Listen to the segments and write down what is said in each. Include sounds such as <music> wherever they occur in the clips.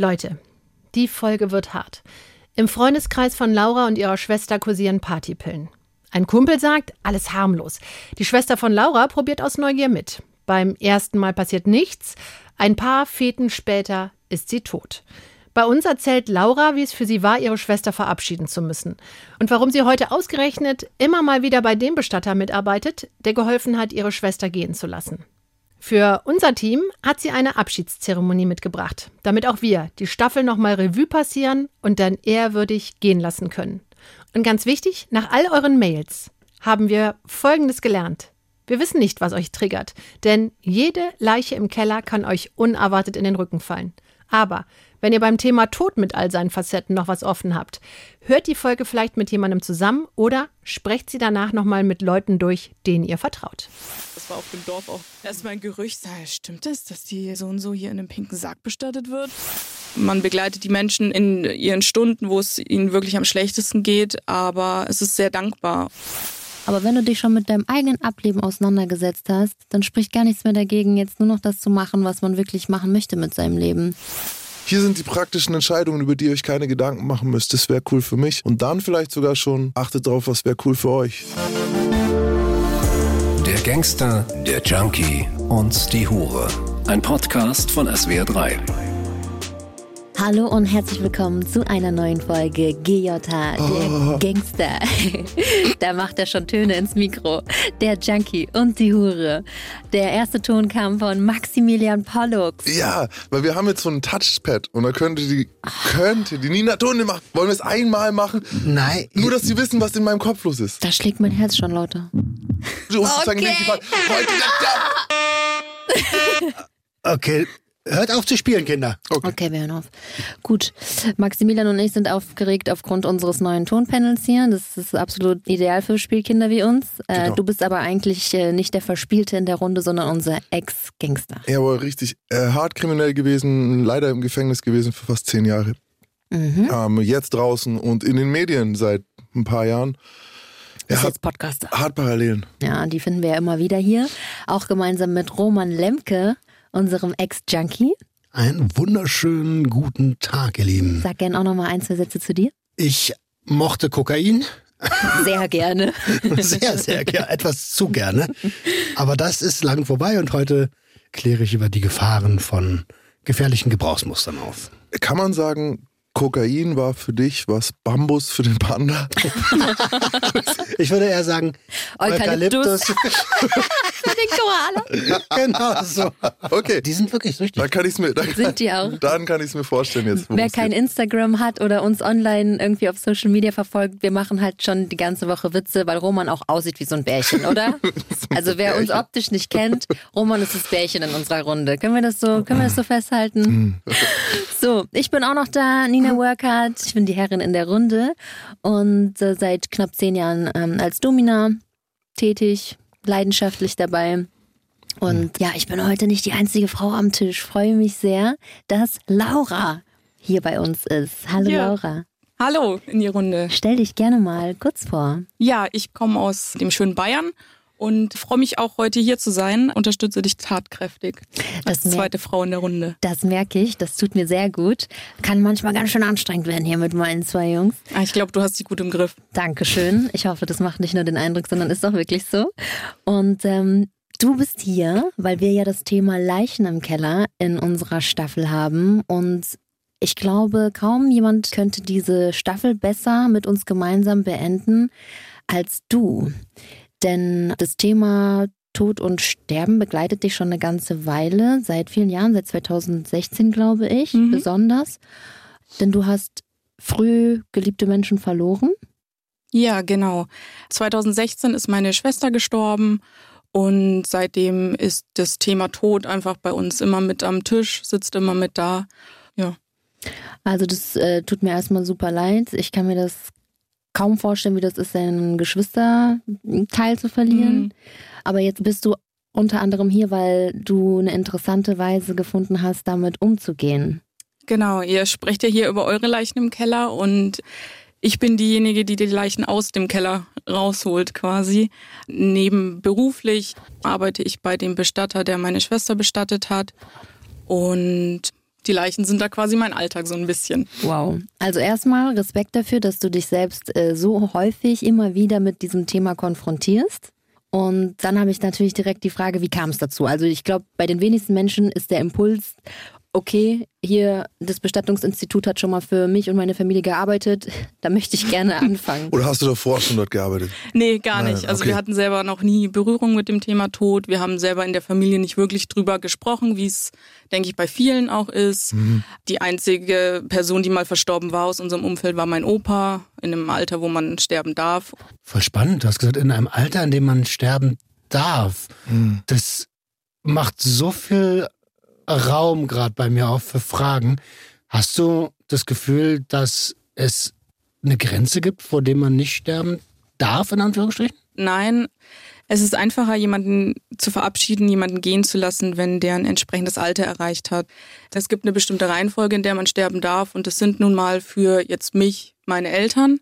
Leute, die Folge wird hart. Im Freundeskreis von Laura und ihrer Schwester kursieren Partypillen. Ein Kumpel sagt, alles harmlos. Die Schwester von Laura probiert aus Neugier mit. Beim ersten Mal passiert nichts. Ein paar Feten später ist sie tot. Bei uns erzählt Laura, wie es für sie war, ihre Schwester verabschieden zu müssen. Und warum sie heute ausgerechnet immer mal wieder bei dem Bestatter mitarbeitet, der geholfen hat, ihre Schwester gehen zu lassen. Für unser Team hat sie eine Abschiedszeremonie mitgebracht, damit auch wir die Staffel nochmal Revue passieren und dann ehrwürdig gehen lassen können. Und ganz wichtig, nach all euren Mails haben wir Folgendes gelernt. Wir wissen nicht, was euch triggert, denn jede Leiche im Keller kann euch unerwartet in den Rücken fallen. Aber wenn ihr beim Thema Tod mit all seinen Facetten noch was offen habt, hört die Folge vielleicht mit jemandem zusammen oder sprecht sie danach nochmal mit Leuten durch, denen ihr vertraut. Das war auf dem Dorf auch erstmal ein Gerücht. Stimmt es, dass die so und so hier in einem pinken Sarg bestattet wird? Man begleitet die Menschen in ihren Stunden, wo es ihnen wirklich am schlechtesten geht, aber es ist sehr dankbar. Aber wenn du dich schon mit deinem eigenen Ableben auseinandergesetzt hast, dann spricht gar nichts mehr dagegen, jetzt nur noch das zu machen, was man wirklich machen möchte mit seinem Leben. Hier sind die praktischen Entscheidungen, über die ihr euch keine Gedanken machen müsst. Das wäre cool für mich. Und dann vielleicht sogar schon, achtet drauf, was wäre cool für euch. Der Gangster, der Junkie und die Hure. Ein Podcast von SWR3. Hallo und herzlich willkommen zu einer neuen Folge GJ, der oh. Gangster. <laughs> da macht er schon Töne ins Mikro. Der Junkie und die Hure. Der erste Ton kam von Maximilian Pollux. Ja, weil wir haben jetzt so ein Touchpad und da könnte die, könnte die Nina Tone machen. Wollen wir es einmal machen? Nein. Nur, dass sie wissen, was in meinem Kopf los ist. Da schlägt mein Herz schon, Leute. Okay. okay, Hört auf zu spielen, Kinder. Okay. okay, wir hören auf. Gut. Maximilian und ich sind aufgeregt aufgrund unseres neuen Tonpanels hier. Das ist absolut ideal für Spielkinder wie uns. Äh, genau. du bist aber eigentlich äh, nicht der Verspielte in der Runde, sondern unser Ex-Gangster. Er war richtig äh, hart kriminell gewesen, leider im Gefängnis gewesen für fast zehn Jahre. Mhm. Ähm, jetzt draußen und in den Medien seit ein paar Jahren. Er ist jetzt Podcaster. Hart Parallelen. Ja, die finden wir ja immer wieder hier. Auch gemeinsam mit Roman Lemke unserem Ex-Junkie. Einen wunderschönen guten Tag, ihr Lieben. Sag gern auch noch mal ein, zwei Sätze zu dir. Ich mochte Kokain. Sehr gerne. <laughs> sehr, sehr gerne. Etwas zu gerne. Aber das ist lang vorbei und heute kläre ich über die Gefahren von gefährlichen Gebrauchsmustern auf. Kann man sagen, Kokain war für dich was Bambus für den Panda? ich würde eher sagen Eukalyptus. für <laughs> den Koala. Genau so. Okay. Die sind wirklich süchtig. Dann kann ich mir, dann, sind die auch. Dann kann ich es mir vorstellen jetzt. Wer kein geht. Instagram hat oder uns online irgendwie auf Social Media verfolgt, wir machen halt schon die ganze Woche Witze, weil Roman auch aussieht wie so ein Bärchen, oder? <laughs> also wer uns optisch nicht kennt, Roman ist das Bärchen in unserer Runde. Können wir das so, können wir das so festhalten? Mhm. so, ich bin auch noch da. Nina Workhardt. Ich bin die Herrin in der Runde und äh, seit knapp zehn Jahren ähm, als Domina tätig, leidenschaftlich dabei. Und ja, ich bin heute nicht die einzige Frau am Tisch. Freue mich sehr, dass Laura hier bei uns ist. Hallo ja. Laura. Hallo in die Runde. Stell dich gerne mal kurz vor. Ja, ich komme aus dem schönen Bayern und freue mich auch heute hier zu sein. Unterstütze dich tatkräftig als das zweite Frau in der Runde. Das merke ich, das tut mir sehr gut. Kann manchmal ganz schön anstrengend werden hier mit meinen zwei Jungs. Ah, ich glaube, du hast sie gut im Griff. Dankeschön. Ich hoffe, das macht nicht nur den Eindruck, sondern ist auch wirklich so. Und ähm, Du bist hier, weil wir ja das Thema Leichen im Keller in unserer Staffel haben und ich glaube, kaum jemand könnte diese Staffel besser mit uns gemeinsam beenden als du. Denn das Thema Tod und Sterben begleitet dich schon eine ganze Weile, seit vielen Jahren, seit 2016 glaube ich, mhm. besonders. Denn du hast früh geliebte Menschen verloren. Ja, genau. 2016 ist meine Schwester gestorben und seitdem ist das Thema Tod einfach bei uns immer mit am Tisch, sitzt immer mit da. Ja. Also das äh, tut mir erstmal super leid. Ich kann mir das kaum vorstellen, wie das ist, seinen Geschwisterteil zu verlieren. Mhm. Aber jetzt bist du unter anderem hier, weil du eine interessante Weise gefunden hast, damit umzugehen. Genau, ihr sprecht ja hier über eure Leichen im Keller und ich bin diejenige, die die Leichen aus dem Keller rausholt quasi. Nebenberuflich arbeite ich bei dem Bestatter, der meine Schwester bestattet hat und Die Leichen sind da quasi mein Alltag so ein bisschen. Wow. Also erstmal Respekt dafür, dass du dich selbst äh, so häufig immer wieder mit diesem Thema konfrontierst. Und dann habe ich natürlich direkt die Frage, wie kam es dazu? Also ich glaube, bei den wenigsten Menschen ist der Impuls, okay, hier das Bestattungsinstitut hat schon mal für mich und meine Familie gearbeitet, da möchte ich gerne <laughs> anfangen. Oder hast du davor schon dort gearbeitet? Nee, gar Nein, nicht. Also okay. wir hatten selber noch nie Berührung mit dem Thema Tod. Wir haben selber in der Familie nicht wirklich drüber gesprochen, wie es, denke ich, bei vielen auch ist. Mhm. Die einzige Person, die mal verstorben war aus unserem Umfeld, war mein Opa, in einem Alter, wo man sterben darf. Voll spannend. Du hast gesagt, in einem Alter, in dem man sterben darf. Hm. Das macht so viel Raum gerade bei mir auf für Fragen. Hast du das Gefühl, dass es eine Grenze gibt, vor der man nicht sterben darf, in Anführungsstrichen? Nein, es ist einfacher, jemanden zu verabschieden, jemanden gehen zu lassen, wenn der ein entsprechendes Alter erreicht hat. Es gibt eine bestimmte Reihenfolge, in der man sterben darf. Und das sind nun mal für jetzt mich meine Eltern.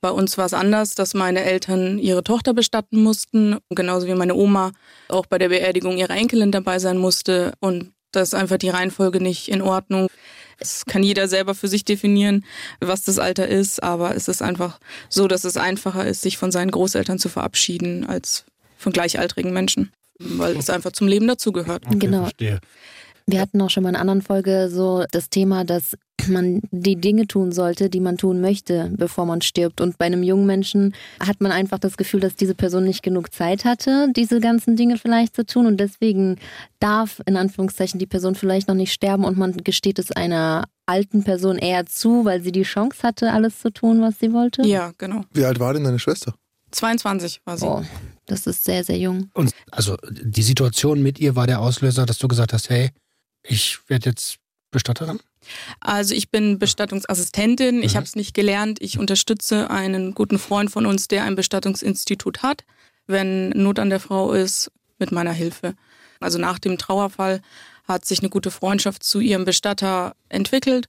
Bei uns war es anders, dass meine Eltern ihre Tochter bestatten mussten, genauso wie meine Oma auch bei der Beerdigung ihrer Enkelin dabei sein musste. Und das ist einfach die Reihenfolge nicht in Ordnung. Es kann jeder selber für sich definieren, was das Alter ist, aber es ist einfach so, dass es einfacher ist, sich von seinen Großeltern zu verabschieden, als von gleichaltrigen Menschen, weil es einfach zum Leben dazugehört. Okay, Genau. Verstehe. Wir hatten auch schon mal in einer anderen Folge so das Thema, dass man die Dinge tun sollte, die man tun möchte, bevor man stirbt. Und bei einem jungen Menschen hat man einfach das Gefühl, dass diese Person nicht genug Zeit hatte, diese ganzen Dinge vielleicht zu tun. Und deswegen darf in Anführungszeichen die Person vielleicht noch nicht sterben und man gesteht es einer alten Person eher zu, weil sie die Chance hatte, alles zu tun, was sie wollte. Ja, genau. Wie alt war denn deine Schwester? 22 war sie. Oh, das ist sehr, sehr jung. Und also die Situation mit ihr war der Auslöser, dass du gesagt hast, hey, ich werde jetzt Bestatterin? Also ich bin Bestattungsassistentin. Ich Mhm. habe es nicht gelernt. Ich unterstütze einen guten Freund von uns, der ein Bestattungsinstitut hat, wenn Not an der Frau ist, mit meiner Hilfe. Also nach dem Trauerfall hat sich eine gute Freundschaft zu ihrem Bestatter entwickelt.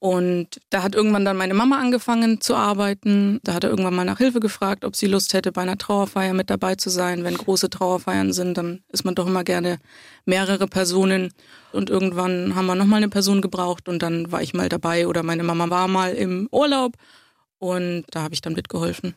Und da hat irgendwann dann meine Mama angefangen zu arbeiten. Da hat er irgendwann mal nach Hilfe gefragt, ob sie Lust hätte, bei einer Trauerfeier mit dabei zu sein. Wenn große Trauerfeiern sind, dann ist man doch immer gerne mehrere Personen. Und irgendwann haben wir nochmal eine Person gebraucht und dann war ich mal dabei oder meine Mama war mal im Urlaub und da habe ich dann mitgeholfen.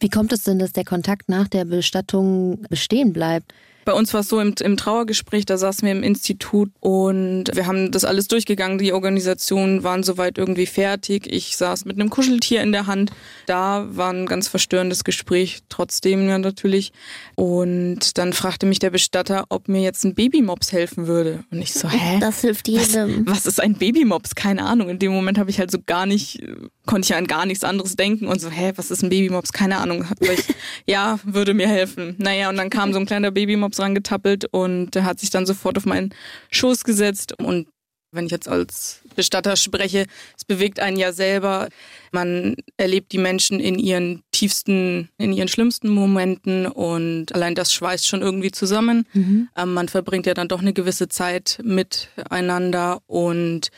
Wie kommt es denn, dass der Kontakt nach der Bestattung bestehen bleibt? Bei uns war es so im, im Trauergespräch, da saßen wir im Institut und wir haben das alles durchgegangen. Die Organisationen waren soweit irgendwie fertig. Ich saß mit einem Kuscheltier in der Hand. Da war ein ganz verstörendes Gespräch, trotzdem ja natürlich. Und dann fragte mich der Bestatter, ob mir jetzt ein Babymops helfen würde. Und ich so, hä? Das hilft Was, jedem. was ist ein Babymops? Keine Ahnung. In dem Moment habe ich halt so gar nicht, konnte ich an gar nichts anderes denken und so, hä, was ist ein Babymops? Keine Ahnung. Ich, <laughs> ja, würde mir helfen. Naja, und dann kam so ein kleiner Babymops rangetappelt und der hat sich dann sofort auf meinen Schoß gesetzt und wenn ich jetzt als Bestatter spreche, es bewegt einen ja selber. Man erlebt die Menschen in ihren tiefsten, in ihren schlimmsten Momenten und allein das schweißt schon irgendwie zusammen. Mhm. Ähm, man verbringt ja dann doch eine gewisse Zeit miteinander und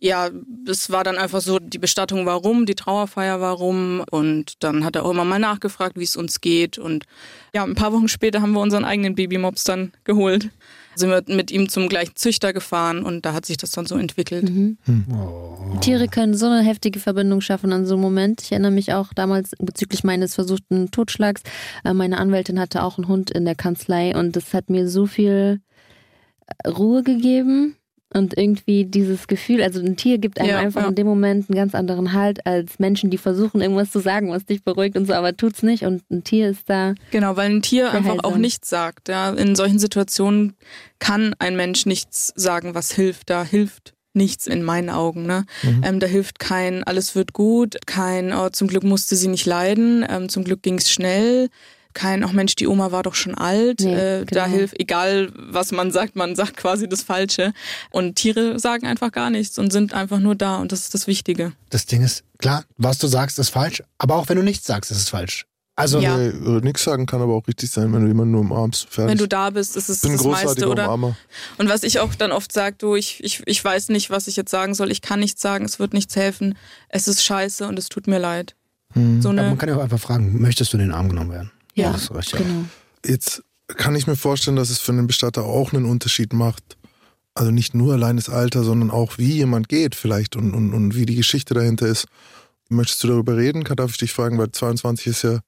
ja, es war dann einfach so, die Bestattung war rum, die Trauerfeier war rum und dann hat er auch immer mal nachgefragt, wie es uns geht und ja, ein paar Wochen später haben wir unseren eigenen Babymops dann geholt. Sind wir mit ihm zum gleichen Züchter gefahren und da hat sich das dann so entwickelt. Mhm. Tiere können so eine heftige Verbindung schaffen an so einem Moment. Ich erinnere mich auch damals bezüglich meines versuchten Totschlags. Äh, Meine Anwältin hatte auch einen Hund in der Kanzlei und das hat mir so viel äh, Ruhe gegeben. Und irgendwie dieses Gefühl, also ein Tier gibt einem Ja, einfach ja. in dem Moment einen ganz anderen Halt als Menschen, die versuchen, irgendwas zu sagen, was dich beruhigt und so, aber tut's nicht. Und ein Tier ist da. Genau, weil ein Tier Sehr einfach auch nichts sagt. Ja. In solchen Situationen kann ein Mensch nichts sagen, was hilft. Da hilft nichts in meinen Augen. Ne? Ähm, da hilft kein, alles wird gut, kein, oh, zum Glück musste sie nicht leiden, ähm, zum Glück ging's schnell. Kein, auch Mensch, die Oma war doch schon alt. Nee, äh, Da genau. hilft, egal was man sagt, man sagt quasi das Falsche. Und Tiere sagen einfach gar nichts und sind einfach nur da und das ist das Wichtige. Das Ding ist, klar, was du sagst, ist falsch, aber auch wenn du nichts sagst, ist es falsch. Also, Ja. Nee, äh, nichts sagen kann aber auch richtig sein, wenn du jemanden nur umarmst. Fertig. Wenn du da bist, ist es bin das meiste, oder? Umarmer. Und was ich auch dann oft sage, du, ich, ich, ich weiß nicht, was ich jetzt sagen soll, ich kann nichts sagen, es wird nichts helfen, es ist scheiße und es tut mir leid. Hm. So aber eine, man kann ja auch einfach fragen, möchtest du in den Arm genommen werden? Ja, das reicht ja. genau. Jetzt kann ich mir vorstellen, dass es für einen Bestatter auch einen Unterschied macht, Also nicht nur allein das Alter, sondern auch wie jemand geht vielleicht und, und, und wie die Geschichte dahinter ist. Möchtest du darüber reden? Darf ich dich fragen, weil 22 ist ja,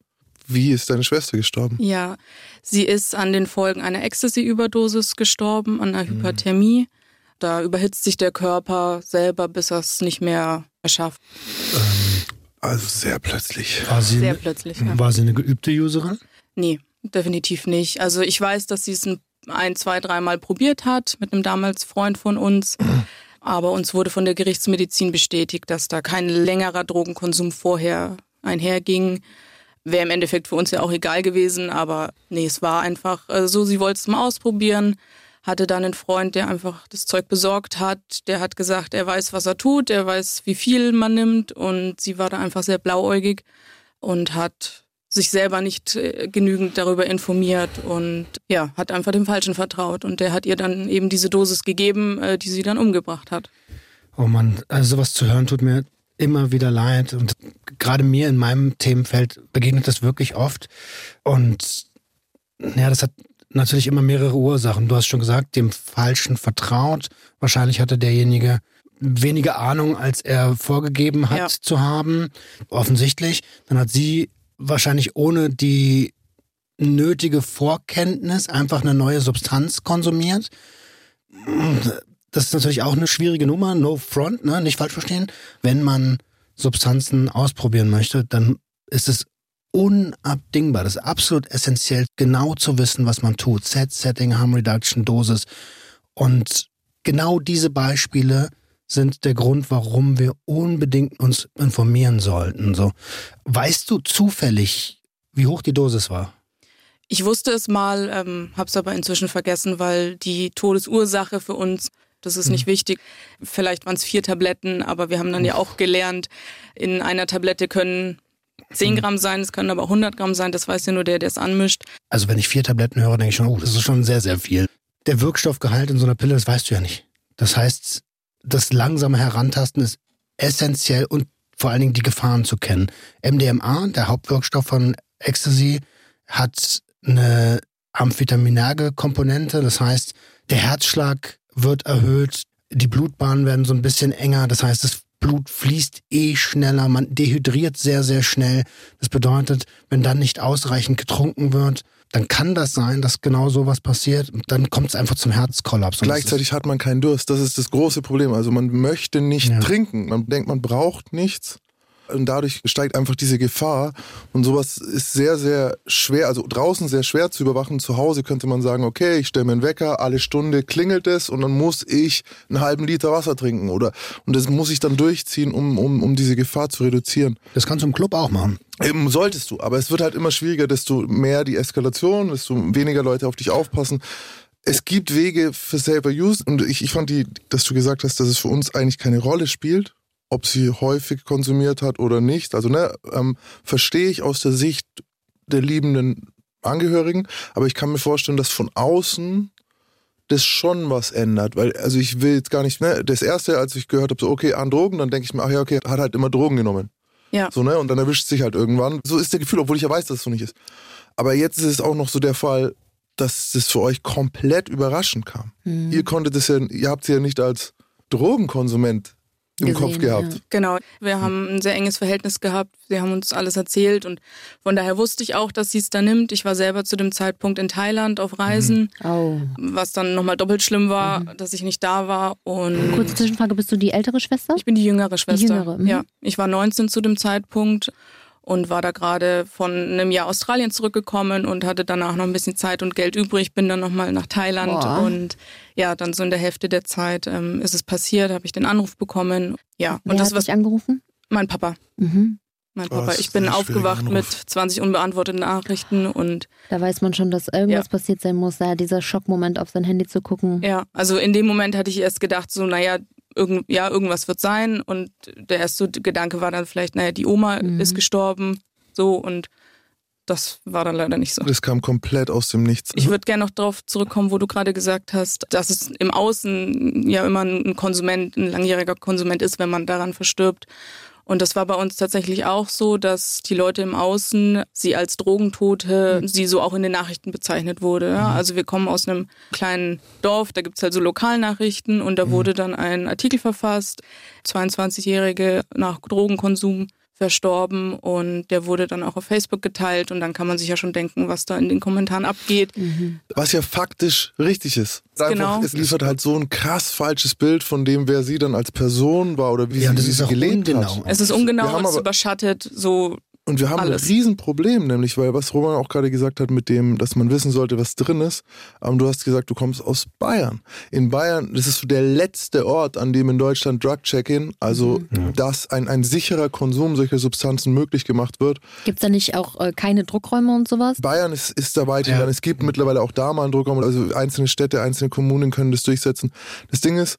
wie ist deine Schwester gestorben? Ja, sie ist an den Folgen einer Ecstasy-Überdosis gestorben, an einer mhm. Hyperthermie. Da überhitzt sich der Körper selber, bis er es nicht mehr erschafft. Ähm, also sehr plötzlich. War sie sehr eine, plötzlich. Ja. War sie eine geübte Userin? Nee, definitiv nicht. Also ich weiß, dass sie es ein, ein zwei, dreimal probiert hat mit einem damals Freund von uns. <clears throat> Aber uns wurde von der Gerichtsmedizin bestätigt, dass da kein längerer Drogenkonsum vorher einherging. Wäre im Endeffekt für uns ja auch egal gewesen, aber nee, es war einfach äh, so, sie wollte es mal ausprobieren, hatte dann einen Freund, der einfach das Zeug besorgt hat, der hat gesagt, er weiß, was er tut, er weiß, wie viel man nimmt und sie war da einfach sehr blauäugig und hat sich selber nicht äh, genügend darüber informiert und ja, hat einfach dem Falschen vertraut. Und der hat ihr dann eben diese Dosis gegeben, äh, die sie dann umgebracht hat. Oh Mann, also sowas zu hören tut mir immer wieder leid. Und gerade mir in meinem Themenfeld begegnet das wirklich oft. Und ja, das hat natürlich immer mehrere Ursachen. Du hast schon gesagt, dem Falschen vertraut. Wahrscheinlich hatte derjenige weniger Ahnung, als er vorgegeben hat ja. zu haben. Offensichtlich. Dann hat sie wahrscheinlich ohne die nötige Vorkenntnis einfach eine neue Substanz konsumiert. Das ist natürlich auch eine schwierige Nummer, no front, ne? nicht falsch verstehen. Wenn man Substanzen ausprobieren möchte, dann ist es unabdingbar, das ist absolut essentiell, genau zu wissen, was man tut. Set, Setting, Harm Reduction, Dosis. Und genau diese Beispiele sind der Grund, warum wir unbedingt uns informieren sollten. So, weißt du zufällig, wie hoch die Dosis war? Ich wusste es mal, ähm, habe es aber inzwischen vergessen, weil die Todesursache für uns, das ist nicht mhm. wichtig. Vielleicht waren es vier Tabletten, aber wir haben dann ja auch gelernt, in einer Tablette können 10 Gramm sein, es können aber 100 Gramm sein, das weiß ja nur der, der es anmischt. Also wenn ich vier Tabletten höre, denke ich schon, oh, das ist schon sehr, sehr viel. Der Wirkstoffgehalt in so einer Pille, das weißt du ja nicht. Das heißt, das langsame Herantasten ist essentiell und vor allen Dingen die Gefahren zu kennen. MDMA, der Hauptwirkstoff von Ecstasy, hat eine amphetaminage Komponente. Das heißt, der Herzschlag wird erhöht, die Blutbahnen werden so ein bisschen enger. Das heißt, das Blut fließt eh schneller, man dehydriert sehr, sehr schnell. Das bedeutet, wenn dann nicht ausreichend getrunken wird, dann kann das sein, dass genau sowas passiert. Dann kommt es einfach zum Herzkollaps. Gleichzeitig hat man keinen Durst. Das ist das große Problem. Also man möchte nicht ja. trinken. Man denkt, man braucht nichts. Und dadurch steigt einfach diese Gefahr. Und sowas ist sehr, sehr schwer, also draußen sehr schwer zu überwachen. Zu Hause könnte man sagen, okay, ich stelle mir einen Wecker, alle Stunde klingelt es und dann muss ich einen halben Liter Wasser trinken. Oder, und das muss ich dann durchziehen, um, um, um diese Gefahr zu reduzieren. Das kannst du im Club auch machen. Eben solltest du, aber es wird halt immer schwieriger, desto mehr die Eskalation, desto weniger Leute auf dich aufpassen es gibt Wege für Saber Use und ich, ich fand die, dass du gesagt hast, dass es für uns eigentlich keine Rolle spielt, ob sie häufig konsumiert hat oder nicht. Also ne, ähm, verstehe ich aus der Sicht der liebenden Angehörigen, aber ich kann mir vorstellen, dass von außen das schon was ändert, weil also ich will jetzt gar nicht, ne, das erste, als ich gehört habe, so okay, an Drogen, dann denke ich mir, ach ja, okay, hat halt immer Drogen genommen. Ja. So, ne, und dann erwischt sich halt irgendwann. So ist der Gefühl, obwohl ich ja weiß, dass es so nicht ist. Aber jetzt ist es auch noch so der Fall, dass das für euch komplett überraschend kam. Mhm. Ihr konntet es ja, ihr habt sie ja nicht als Drogenkonsument im gesehen, Kopf gehabt. Ja. Genau, wir haben ein sehr enges Verhältnis gehabt. Sie haben uns alles erzählt und von daher wusste ich auch, dass sie es da nimmt. Ich war selber zu dem Zeitpunkt in Thailand auf Reisen, mhm. oh. was dann nochmal doppelt schlimm war, mhm. dass ich nicht da war. Und Kurze Zwischenfrage, bist du die ältere Schwester? Ich bin die jüngere Schwester. Die jüngere. Mhm. Ja, ich war 19 zu dem Zeitpunkt und war da gerade von einem Jahr Australien zurückgekommen und hatte danach noch ein bisschen Zeit und Geld übrig, bin dann nochmal nach Thailand Boah. und ja, dann so in der Hälfte der Zeit ähm, ist es passiert, habe ich den Anruf bekommen. Ja, Wer und das hat dich angerufen? Mein Papa. Mhm. Mein oh, Papa. Oh, ich bin aufgewacht mit 20 unbeantworteten Nachrichten und. Da weiß man schon, dass irgendwas ja. passiert sein muss, da dieser Schockmoment auf sein Handy zu gucken. Ja, also in dem Moment hatte ich erst gedacht, so, naja, irgend, ja, irgendwas wird sein. Und der erste Gedanke war dann vielleicht, naja, die Oma mhm. ist gestorben. So und das war dann leider nicht so. Das kam komplett aus dem Nichts. Ich würde gerne noch darauf zurückkommen, wo du gerade gesagt hast, dass es im Außen ja immer ein Konsument, ein langjähriger Konsument ist, wenn man daran verstirbt. Und das war bei uns tatsächlich auch so, dass die Leute im Außen sie als Drogentote, sie so auch in den Nachrichten bezeichnet wurde. Ja? Also wir kommen aus einem kleinen Dorf, da gibt's halt so Lokalnachrichten und da wurde dann ein Artikel verfasst, 22-Jährige nach Drogenkonsum verstorben und der wurde dann auch auf Facebook geteilt und dann kann man sich ja schon denken, was da in den Kommentaren abgeht. Was ja faktisch richtig ist. Einfach, Genau. Es liefert halt so ein krass falsches Bild von dem, wer sie dann als Person war oder wie Ja, sie, das ist sie auch gelebt ungenau. hat. Es ist ungenau und es überschattet so Und wir haben Alles. ein Riesenproblem, nämlich, weil was Roman auch gerade gesagt hat, mit dem, dass man wissen sollte, was drin ist. Aber du hast gesagt, du kommst aus Bayern. In Bayern, das ist so der letzte Ort, an dem in Deutschland Drug-Check-In, also dass ein, ein sicherer Konsum solcher Substanzen möglich gemacht wird. Gibt es da nicht auch äh, keine Druckräume und sowas? Bayern ist, ist da weit Ja. Es gibt mittlerweile auch da mal einen Druckraum, also einzelne Städte, einzelne Kommunen können das durchsetzen. Das Ding ist,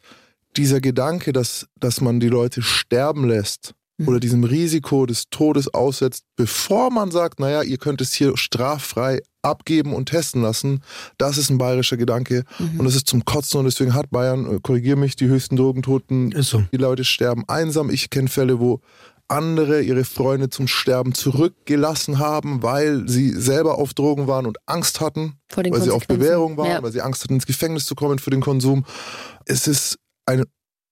dieser Gedanke, dass, dass man die Leute sterben lässt oder diesem Risiko des Todes aussetzt, bevor man sagt, naja, ihr könnt es hier straffrei abgeben und testen lassen, das ist ein bayerischer Gedanke und das ist zum Kotzen und deswegen hat Bayern, äh, korrigier mich, die höchsten Drogentoten. So. Die Leute sterben einsam. Ich kenne Fälle, wo andere ihre Freunde zum Sterben zurückgelassen haben, weil sie selber auf Drogen waren und Angst hatten, weil sie auf. Bewährung waren, Ja. weil sie Angst hatten, ins Gefängnis zu kommen für den Konsum. Es ist ein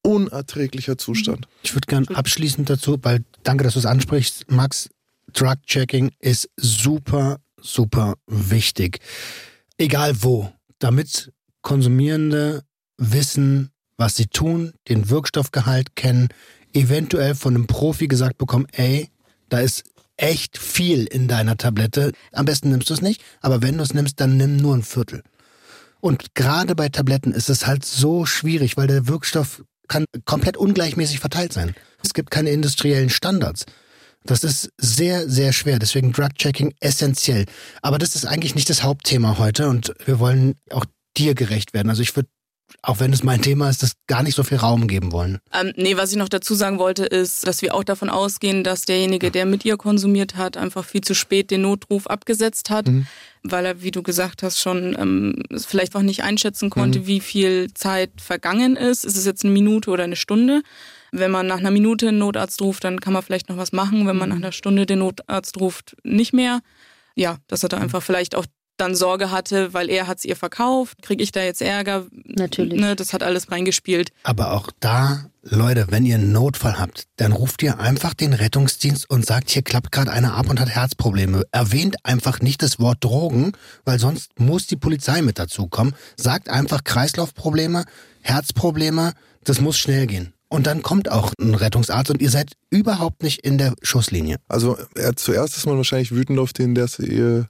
unerträglicher Zustand. Ich würde gern abschließend dazu, weil danke, dass du es ansprichst, Max. Drug-Checking ist super, super wichtig. Egal wo. Damit Konsumierende wissen, was sie tun, den Wirkstoffgehalt kennen, eventuell von einem Profi gesagt bekommen, ey, da ist echt viel in deiner Tablette. Am besten nimmst du es nicht, aber wenn du es nimmst, dann nimm nur ein Viertel. Und gerade bei Tabletten ist es halt so schwierig, weil der Wirkstoff kann komplett ungleichmäßig verteilt sein. Es gibt keine industriellen Standards. Das ist sehr, sehr schwer. Deswegen Drug-Checking essentiell. Aber das ist eigentlich nicht das Hauptthema heute und wir wollen auch dir gerecht werden. Also ich würde, auch wenn es mein Thema ist, das gar nicht so viel Raum geben wollen. Ähm, nee, was ich noch dazu sagen wollte, ist, dass wir auch davon ausgehen, dass derjenige, der mit ihr konsumiert hat, einfach viel zu spät den Notruf abgesetzt hat, weil er, wie du gesagt hast, schon ähm, vielleicht auch nicht einschätzen konnte, wie viel Zeit vergangen ist. Ist es jetzt eine Minute oder eine Stunde? Wenn man nach einer Minute einen Notarzt ruft, dann kann man vielleicht noch was machen. Wenn man nach einer Stunde den Notarzt ruft, nicht mehr. Ja, dass er da einfach vielleicht auch dann Sorge hatte, weil er hat es ihr verkauft. Kriege ich da jetzt Ärger? Natürlich. Ne, das hat alles reingespielt. Aber auch da, Leute, wenn ihr einen Notfall habt, dann ruft ihr einfach den Rettungsdienst und sagt, hier klappt gerade einer ab und hat Herzprobleme. Erwähnt einfach nicht das Wort Drogen, weil sonst muss die Polizei mit dazukommen. Sagt einfach Kreislaufprobleme, Herzprobleme, das muss schnell gehen. Und dann kommt auch ein Rettungsarzt und ihr seid überhaupt nicht in der Schusslinie. Also er zuerst ist man wahrscheinlich wütend auf den, der es ihr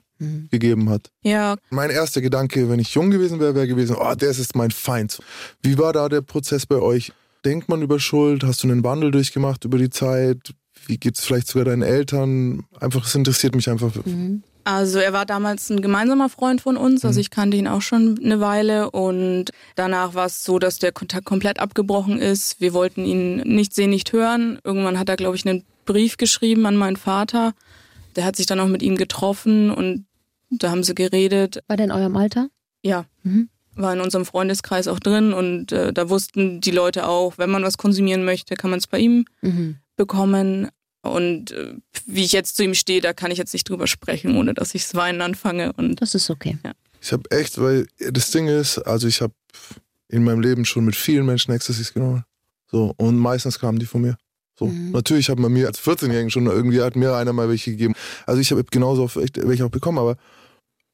gegeben hat. Ja, Mein erster Gedanke, wenn ich jung gewesen wäre, wäre gewesen, oh, der ist mein Feind. Wie war da der Prozess bei euch? Denkt man über Schuld? Hast du einen Wandel durchgemacht über die Zeit? Wie geht's vielleicht sogar deinen Eltern? Einfach, es interessiert mich einfach. Also er war damals ein gemeinsamer Freund von uns, also ich kannte ihn auch schon eine Weile und danach war es so, dass der Kontakt komplett abgebrochen ist. Wir wollten ihn nicht sehen, nicht hören. Irgendwann hat er, glaube ich, einen Brief geschrieben an meinen Vater. Der hat sich dann auch mit ihm getroffen und da haben sie geredet. War der in eurem Alter? Ja, Mhm. War in unserem Freundeskreis auch drin und äh, da wussten die Leute auch, wenn man was konsumieren möchte, kann man es bei ihm Mhm. bekommen. Und äh, wie ich jetzt zu ihm stehe, da kann ich jetzt nicht drüber sprechen, ohne dass ich das Weinen anfange. Und Das ist okay. Ich habe echt, weil das Ding ist, also ich habe in meinem Leben schon mit vielen Menschen Ecstasys genommen. So, und meistens kamen die von mir. So, natürlich hat man mir als 14-Jährigen schon irgendwie, hat mir einer mal welche gegeben. Also ich habe genauso echt welche auch bekommen, aber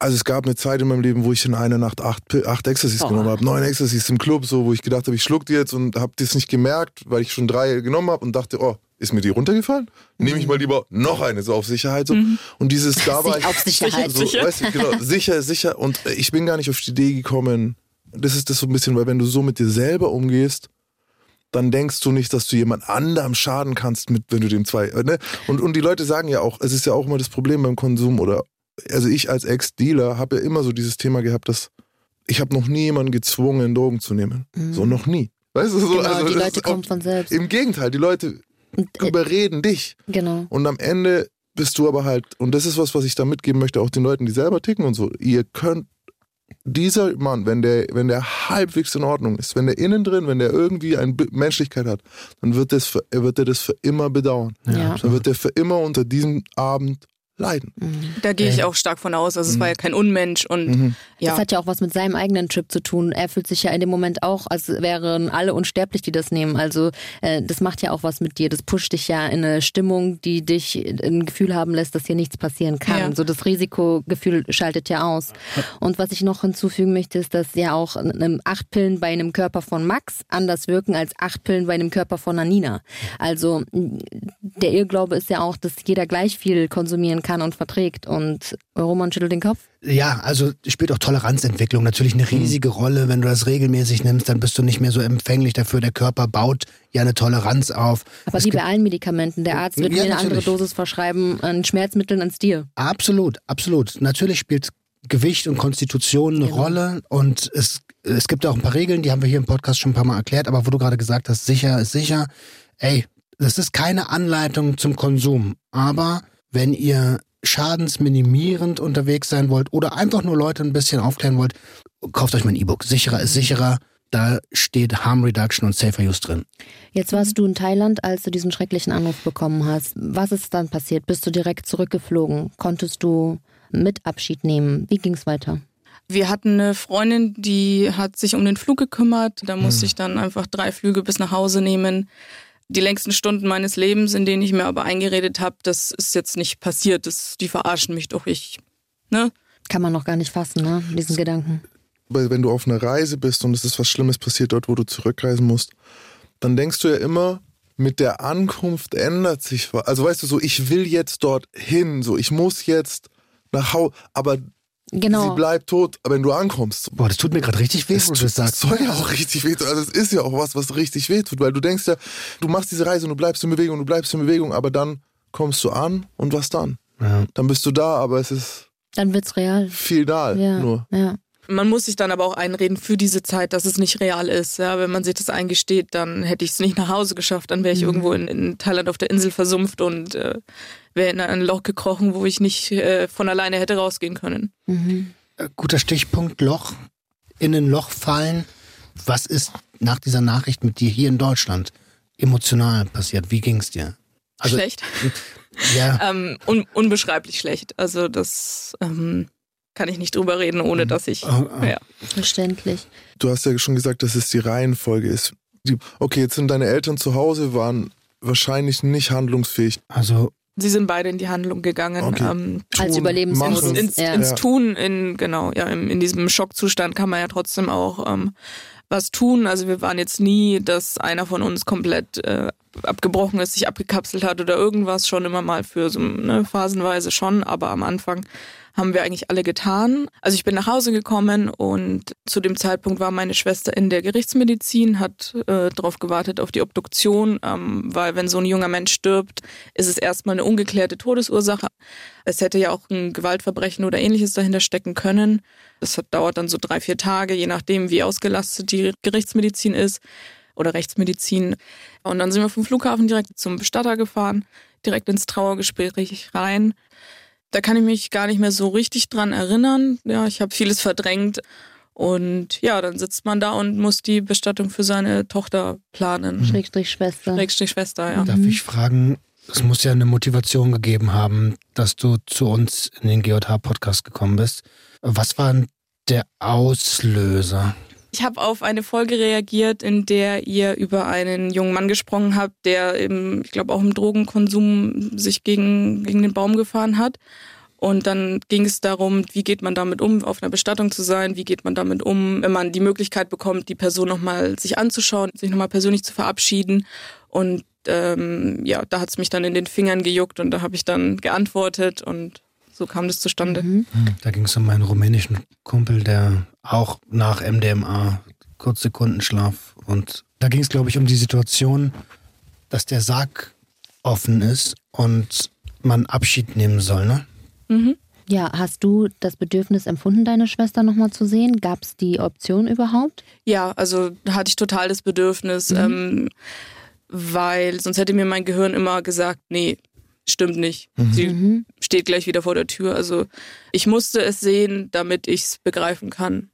also es gab eine Zeit in meinem Leben, wo ich in einer Nacht acht, acht Ecstasys Oh. genommen habe, neun Ecstasys im Club, so, wo ich gedacht habe, ich schluck die jetzt und habe das nicht gemerkt, weil ich schon drei genommen habe und dachte, oh, ist mir die runtergefallen? Nehme ich mal lieber noch eine, so auf Sicherheit. So. Und dieses, da war ich, Auf Sicherheit. so, weißt du, genau, <laughs> sicher, sicher. Und äh, ich bin gar nicht auf die Idee gekommen. Das ist das so ein bisschen, weil wenn du so mit dir selber umgehst, dann denkst du nicht, dass du jemand anderem schaden kannst, mit, wenn du dem zwei. äh, Ne? Und, und die Leute sagen ja auch, es ist ja auch immer das Problem beim Konsum oder, also ich als Ex-Dealer habe ja immer so dieses Thema gehabt, dass ich habe noch nie jemanden gezwungen, Drogen zu nehmen. So noch nie. Weißt du, so, Genau, also die Leute kommen von selbst. Im Gegenteil, die Leute Und, äh, überreden dich. genau. Und am Ende bist du aber halt, und das ist was, was ich da mitgeben möchte, auch den Leuten, die selber ticken und so, ihr könnt dieser Mann, wenn der, wenn der halbwegs in Ordnung ist, wenn der innen drin, wenn der irgendwie eine Menschlichkeit hat, dann wird, das für, wird er das für immer bedauern. Ja. Dann wird er für immer unter diesem Abend leiden. Da gehe ich auch stark von aus. Also es war ja kein Unmensch und ja. Das hat ja auch was mit seinem eigenen Trip zu tun. Er fühlt sich ja in dem Moment auch, als wären alle unsterblich, die das nehmen. Also äh, das macht ja auch was mit dir. Das pusht dich ja in eine Stimmung, die dich ein Gefühl haben lässt, dass hier nichts passieren kann. Ja. So das Risikogefühl schaltet ja aus. Und was ich noch hinzufügen möchte, ist, dass ja auch acht Pillen bei einem Körper von Max anders wirken als acht Pillen bei einem Körper von Nanina. Also der Irrglaube ist ja auch, dass jeder gleich viel konsumieren kann und verträgt. Und Roman schüttelt den Kopf. Ja, also spielt auch Toleranzentwicklung natürlich eine riesige Rolle. Wenn du das regelmäßig nimmst, dann bist du nicht mehr so empfänglich dafür. Der Körper baut ja eine Toleranz auf. Aber Es wie bei allen Medikamenten. Der Arzt wird Ja, mir eine andere. Dosis verschreiben an Schmerzmitteln als dir. Absolut, absolut. Natürlich spielt Gewicht und Konstitution eine Genau. Rolle und es, es gibt auch ein paar Regeln, die haben wir hier im Podcast schon ein paar Mal erklärt, aber wo du gerade gesagt hast, sicher ist sicher, ey, das ist keine Anleitung zum Konsum, aber wenn ihr schadensminimierend unterwegs sein wollt oder einfach nur Leute ein bisschen aufklären wollt, kauft euch mein E-Book. Sicherer ist sicherer. Da steht Harm Reduction und Safer Use drin. Jetzt warst du in Thailand, als du diesen schrecklichen Anruf bekommen hast. Was ist dann passiert? Bist du direkt zurückgeflogen? Konntest du mit Abschied nehmen? Wie ging es weiter? Wir hatten eine Freundin, die hat sich um den Flug gekümmert. Da musste ich dann einfach drei Flüge bis nach Hause nehmen. Die längsten Stunden meines Lebens, in denen ich mir aber eingeredet habe, das ist jetzt nicht passiert. Das, die verarschen mich doch. Ich, ne? Kann man noch gar nicht fassen, ne? Diesen Gedanken. Weil wenn du auf einer Reise bist und es ist was Schlimmes passiert dort, wo du zurückreisen musst, dann denkst du ja immer, mit der Ankunft ändert sich was. Also weißt du, so ich will jetzt dort hin, so ich muss jetzt nach Hause, aber Genau. sie bleibt tot, wenn du ankommst. Boah, das tut mir gerade richtig weh, Es tut- das sagst. soll ja auch richtig wehtun. Also es ist ja auch was, was richtig wehtut, weil du denkst ja, du machst diese Reise und du bleibst in Bewegung, du bleibst in Bewegung, aber dann kommst du an und was dann? Ja. Dann bist du da, aber es ist Dann wird's real. viel da Ja. nur. ja. Man muss sich dann aber auch einreden für diese Zeit, dass es nicht real ist. Ja, wenn man sich das eingesteht, dann hätte ich es nicht nach Hause geschafft. Dann wäre ich irgendwo in, in Thailand auf der Insel versumpft und äh, wäre in ein Loch gekrochen, wo ich nicht äh, von alleine hätte rausgehen können. Mhm. Äh, Guter Stichpunkt, Loch. In ein Loch fallen. Was ist nach dieser Nachricht mit dir hier in Deutschland emotional passiert? Wie ging's dir? Also, Schlecht. Ja, <laughs> Ähm, un unbeschreiblich schlecht. Also das ähm, kann ich nicht drüber reden, ohne dass ich. Oh, oh. Ja. Verständlich. Du hast ja schon gesagt, dass es die Reihenfolge ist. Die, okay, jetzt sind deine Eltern zu Hause, waren wahrscheinlich nicht handlungsfähig. also Sie sind beide in die Handlung gegangen. Okay. Ähm, Als machen. ins, Ja. ins Ja. Tun, in genau, ja, in, in diesem Schockzustand kann man ja trotzdem auch ähm, was tun. Also wir waren jetzt nie, dass einer von uns komplett äh, abgebrochen ist, sich abgekapselt hat oder irgendwas, schon immer mal für so ne, phasenweise schon, aber am Anfang haben wir eigentlich alle getan. Also ich bin nach Hause gekommen und zu dem Zeitpunkt war meine Schwester in der Gerichtsmedizin, hat äh, darauf gewartet auf die Obduktion, ähm, weil wenn so ein junger Mensch stirbt, ist es erstmal eine ungeklärte Todesursache. Es hätte ja auch ein Gewaltverbrechen oder ähnliches dahinter stecken können. Das hat, dauert dann so drei, vier Tage, je nachdem, wie ausgelastet die Gerichtsmedizin ist oder Rechtsmedizin. Und dann sind wir vom Flughafen direkt zum Bestatter gefahren, direkt ins Trauergespräch rein. Da kann ich mich gar nicht mehr so richtig dran erinnern. Ja, ich habe vieles verdrängt. Und ja, dann sitzt man da und muss die Bestattung für seine Tochter planen. Schrägstrich Schwester. Schrägstrich Schwester, ja. darf ich fragen, es muss ja eine Motivation gegeben haben, dass du zu uns in den GJH-Podcast gekommen bist. Was war denn der Auslöser? Ich habe auf eine Folge reagiert, in der ihr über einen jungen Mann gesprochen habt, der eben, ich glaube, auch im Drogenkonsum sich gegen, gegen den Baum gefahren hat. Und dann ging es darum, wie geht man damit um, auf einer Bestattung zu sein, wie geht man damit um, wenn man die Möglichkeit bekommt, die Person nochmal sich anzuschauen, sich nochmal persönlich zu verabschieden. Und ähm, ja, da hat es mich dann in den Fingern gejuckt und da habe ich dann geantwortet und so kam das zustande. Mhm. Da ging es um meinen rumänischen Kumpel, der auch nach MDMA kurz Sekundenschlaf und da ging es, glaube ich, um die Situation, dass der Sarg offen ist und man Abschied nehmen soll, ne? Mhm. Ja, hast du das Bedürfnis empfunden, deine Schwester nochmal zu sehen? Gab es die Option überhaupt? Ja, also da hatte ich total das Bedürfnis, ähm, weil sonst hätte mir mein Gehirn immer gesagt, nee, stimmt nicht. Sie Mhm. steht gleich wieder vor der Tür. Also ich musste es sehen, damit ich es begreifen kann.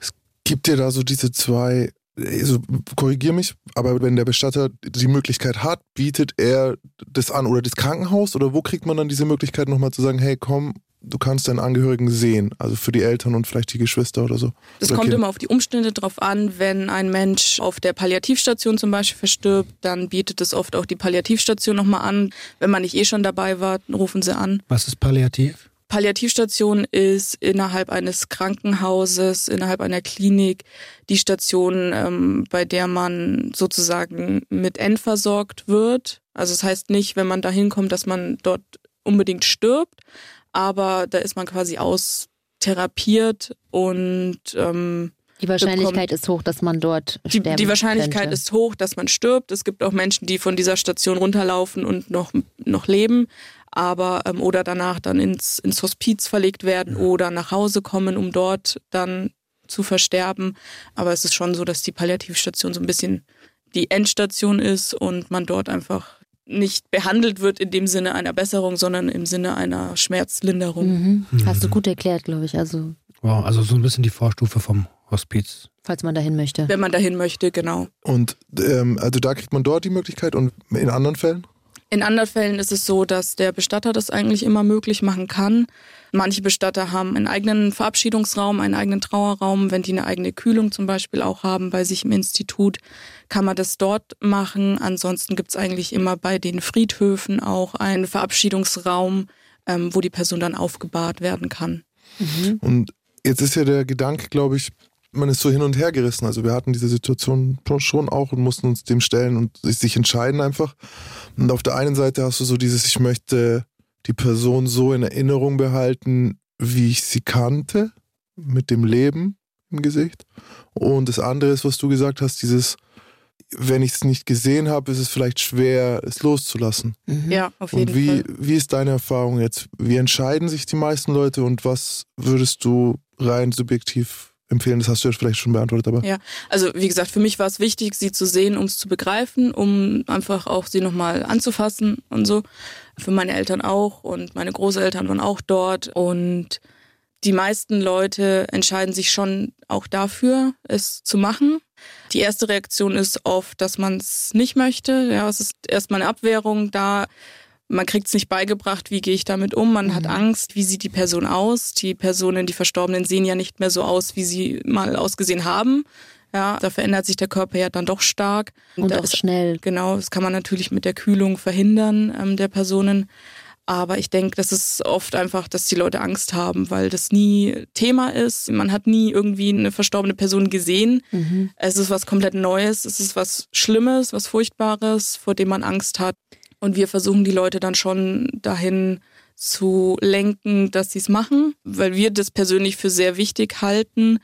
Es gibt ja da so diese zwei, also korrigier mich, aber wenn der Bestatter die Möglichkeit hat, bietet er das an oder das Krankenhaus oder wo kriegt man dann diese Möglichkeit nochmal zu sagen, hey komm, du kannst deinen Angehörigen sehen, also für die Eltern und vielleicht die Geschwister oder so. Das Oder kommt Kinder. immer auf die Umstände drauf an. Wenn ein Mensch auf der Palliativstation zum Beispiel verstirbt, dann bietet es oft auch die Palliativstation nochmal an. Wenn man nicht eh schon dabei war, rufen sie an. Was ist palliativ? Palliativstation ist innerhalb eines Krankenhauses, innerhalb einer Klinik die Station, ähm, bei der man sozusagen mit End versorgt wird. Also es das heißt nicht, wenn man da hinkommt, dass man dort unbedingt stirbt, aber da ist man quasi austherapiert und ähm, Die Wahrscheinlichkeit ist hoch, dass man dort die, sterben die Wahrscheinlichkeit könnte. ist hoch, dass man stirbt. Es gibt auch Menschen, die von dieser Station runterlaufen und noch, noch leben, aber ähm, oder danach dann ins, ins Hospiz verlegt werden oder nach Hause kommen, um dort dann zu versterben. Aber es ist schon so, dass die Palliativstation so ein bisschen die Endstation ist und man dort einfach nicht behandelt wird in dem Sinne einer Besserung, sondern im Sinne einer Schmerzlinderung. Mhm. Hast du gut erklärt, glaube ich. Also, Wow, also so ein bisschen die Vorstufe vom Hospiz. falls man dahin möchte. Wenn man dahin möchte, genau. Und ähm, also da kriegt man dort die Möglichkeit und in anderen Fällen? In anderen Fällen ist es so, dass der Bestatter das eigentlich immer möglich machen kann. Manche Bestatter haben einen eigenen Verabschiedungsraum, einen eigenen Trauerraum. Wenn die eine eigene Kühlung zum Beispiel auch haben bei sich im Institut, kann man das dort machen. Ansonsten gibt es eigentlich immer bei den Friedhöfen auch einen Verabschiedungsraum, ähm, wo die Person dann aufgebahrt werden kann. Und jetzt ist ja der Gedanke, glaube ich, man ist so hin und her gerissen. Also wir hatten diese Situation schon auch und mussten uns dem stellen und sich entscheiden einfach. Und auf der einen Seite hast du so dieses, ich möchte die Person so in Erinnerung behalten, wie ich sie kannte, mit dem Leben im Gesicht. Und das andere ist, was du gesagt hast, dieses, wenn ich es nicht gesehen habe, ist es vielleicht schwer, es loszulassen. Mhm. Ja, auf jeden Und wie, Fall. wie ist deine Erfahrung jetzt? Wie entscheiden sich die meisten Leute und was würdest du rein subjektiv empfehlen? Das hast du ja vielleicht schon beantwortet, aber Ja, also wie gesagt, für mich war es wichtig, sie zu sehen, um es zu begreifen, um einfach auch sie nochmal anzufassen und so. Für meine Eltern auch und meine Großeltern waren auch dort und die meisten Leute entscheiden sich schon auch dafür, es zu machen. Die erste Reaktion ist oft, dass man es nicht möchte. Ja, es ist erstmal eine Abwehrung da. Man kriegt es nicht beigebracht, wie gehe ich damit um. Man hat Angst, wie sieht die Person aus. Die Personen, die Verstorbenen, sehen ja nicht mehr so aus, wie sie mal ausgesehen haben. Ja, da verändert sich der Körper ja dann doch stark. Und da auch ist schnell. Genau, das kann man natürlich mit der Kühlung verhindern ähm, der Personen. Aber ich denke, das ist oft einfach, dass die Leute Angst haben, weil das nie Thema ist. Man hat nie irgendwie eine verstorbene Person gesehen. Mhm. Es ist was komplett Neues. Es ist was Schlimmes, was Furchtbares, vor dem man Angst hat. Und wir versuchen die Leute dann schon dahin zu lenken, dass sie es machen, weil wir das persönlich für sehr wichtig halten.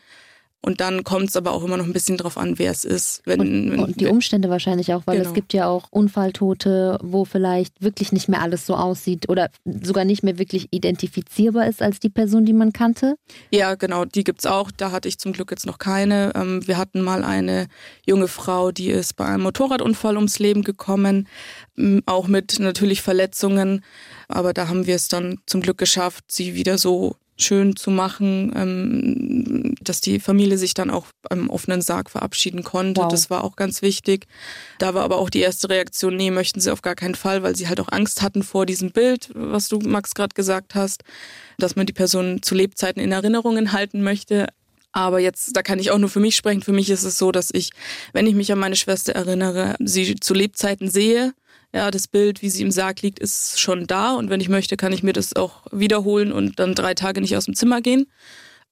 Und dann kommt es aber auch immer noch ein bisschen drauf an, wer es ist. Wenn, wenn, Und die Umstände wahrscheinlich auch, weil Genau. es gibt ja auch Unfalltote, wo vielleicht wirklich nicht mehr alles so aussieht oder sogar nicht mehr wirklich identifizierbar ist als die Person, die man kannte. Ja, genau, die gibt's auch. Da hatte ich zum Glück jetzt noch keine. Ähm, wir hatten mal eine junge Frau, die ist bei einem Motorradunfall ums Leben gekommen, auch mit natürlich Verletzungen. Aber da haben wir es dann zum Glück geschafft, sie wieder so schön zu machen, ähm, dass die Familie sich dann auch am offenen Sarg verabschieden konnte. Wow. Das war auch ganz wichtig. Da war aber auch die erste Reaktion, nee, möchten sie auf gar keinen Fall, weil sie halt auch Angst hatten vor diesem Bild, was du, Max, gerade gesagt hast, dass man die Person zu Lebzeiten in Erinnerungen halten möchte. Aber jetzt, da kann ich auch nur für mich sprechen. Für mich ist es so, dass ich, wenn ich mich an meine Schwester erinnere, sie zu Lebzeiten sehe. Ja, das Bild, wie sie im Sarg liegt, ist schon da. Und wenn ich möchte, kann ich mir das auch wiederholen und dann drei Tage nicht aus dem Zimmer gehen.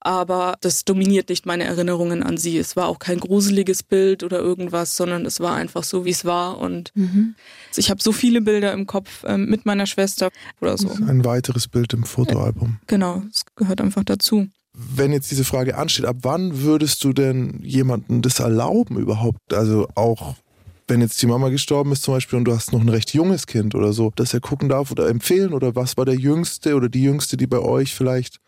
Aber das dominiert nicht meine Erinnerungen an sie. Es war auch kein gruseliges Bild oder irgendwas, sondern es war einfach so, wie es war. Und ich habe so viele Bilder im Kopf ähm, mit meiner Schwester oder so. ein weiteres Bild im Fotoalbum. Genau, es gehört einfach dazu. Wenn jetzt diese Frage ansteht, ab wann würdest du denn jemandem das erlauben überhaupt? Also auch wenn jetzt die Mama gestorben ist zum Beispiel und du hast noch ein recht junges Kind oder so, dass er gucken darf oder empfehlen oder was war der Jüngste oder die Jüngste, die bei euch vielleicht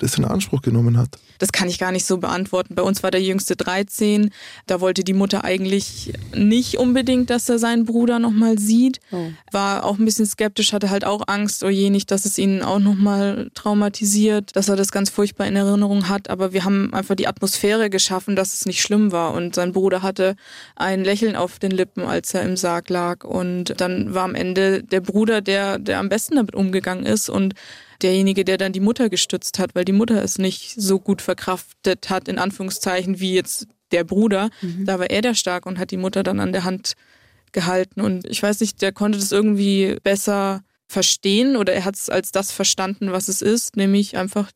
das in Anspruch genommen hat? Das kann ich gar nicht so beantworten. Bei uns war der jüngste 13. Da wollte die Mutter eigentlich nicht unbedingt, dass er seinen Bruder nochmal sieht. Oh. War auch ein bisschen skeptisch, hatte halt auch Angst, oh je, nicht, dass es ihn auch nochmal traumatisiert, dass er das ganz furchtbar in Erinnerung hat. Aber wir haben einfach die Atmosphäre geschaffen, dass es nicht schlimm war. Und sein Bruder hatte ein Lächeln auf den Lippen, als er im Sarg lag. Und dann war am Ende der Bruder, der, der am besten damit umgegangen ist und derjenige, der dann die Mutter gestützt hat, weil die Mutter es nicht so gut verkraftet hat, in Anführungszeichen, wie jetzt der Bruder. Mhm. Da war er der stark und hat die Mutter dann an der Hand gehalten. Und ich weiß nicht, der konnte das irgendwie besser verstehen oder er hat es als das verstanden, was es ist, nämlich einfach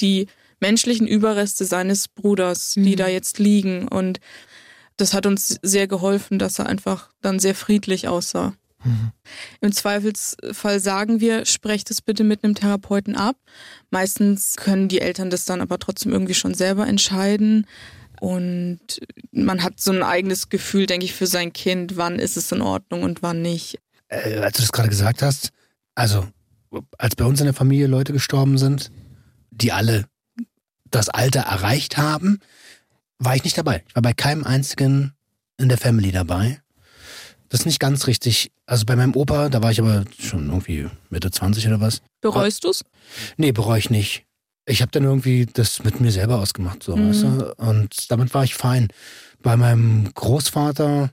die menschlichen Überreste seines Bruders, mhm. die da jetzt liegen. Und das hat uns sehr geholfen, dass er einfach dann sehr friedlich aussah. Mhm. Im Zweifelsfall sagen wir, sprecht es bitte mit einem Therapeuten ab. Meistens können die Eltern das dann aber trotzdem irgendwie schon selber entscheiden. Und man hat so ein eigenes Gefühl, denke ich, für sein Kind, wann ist es in Ordnung und wann nicht. Äh, als du das gerade gesagt hast, also als bei uns in der Familie Leute gestorben sind, die alle das Alter erreicht haben, war ich nicht dabei. Ich war bei keinem einzigen in der Family dabei. Das ist nicht ganz richtig. Also bei meinem Opa, da war ich aber schon irgendwie Mitte 20 oder was. Bereust du's? Nee, bereue ich nicht. Ich habe dann irgendwie das mit mir selber ausgemacht, so, mhm. weißt du? Und damit war ich fein. Bei meinem Großvater,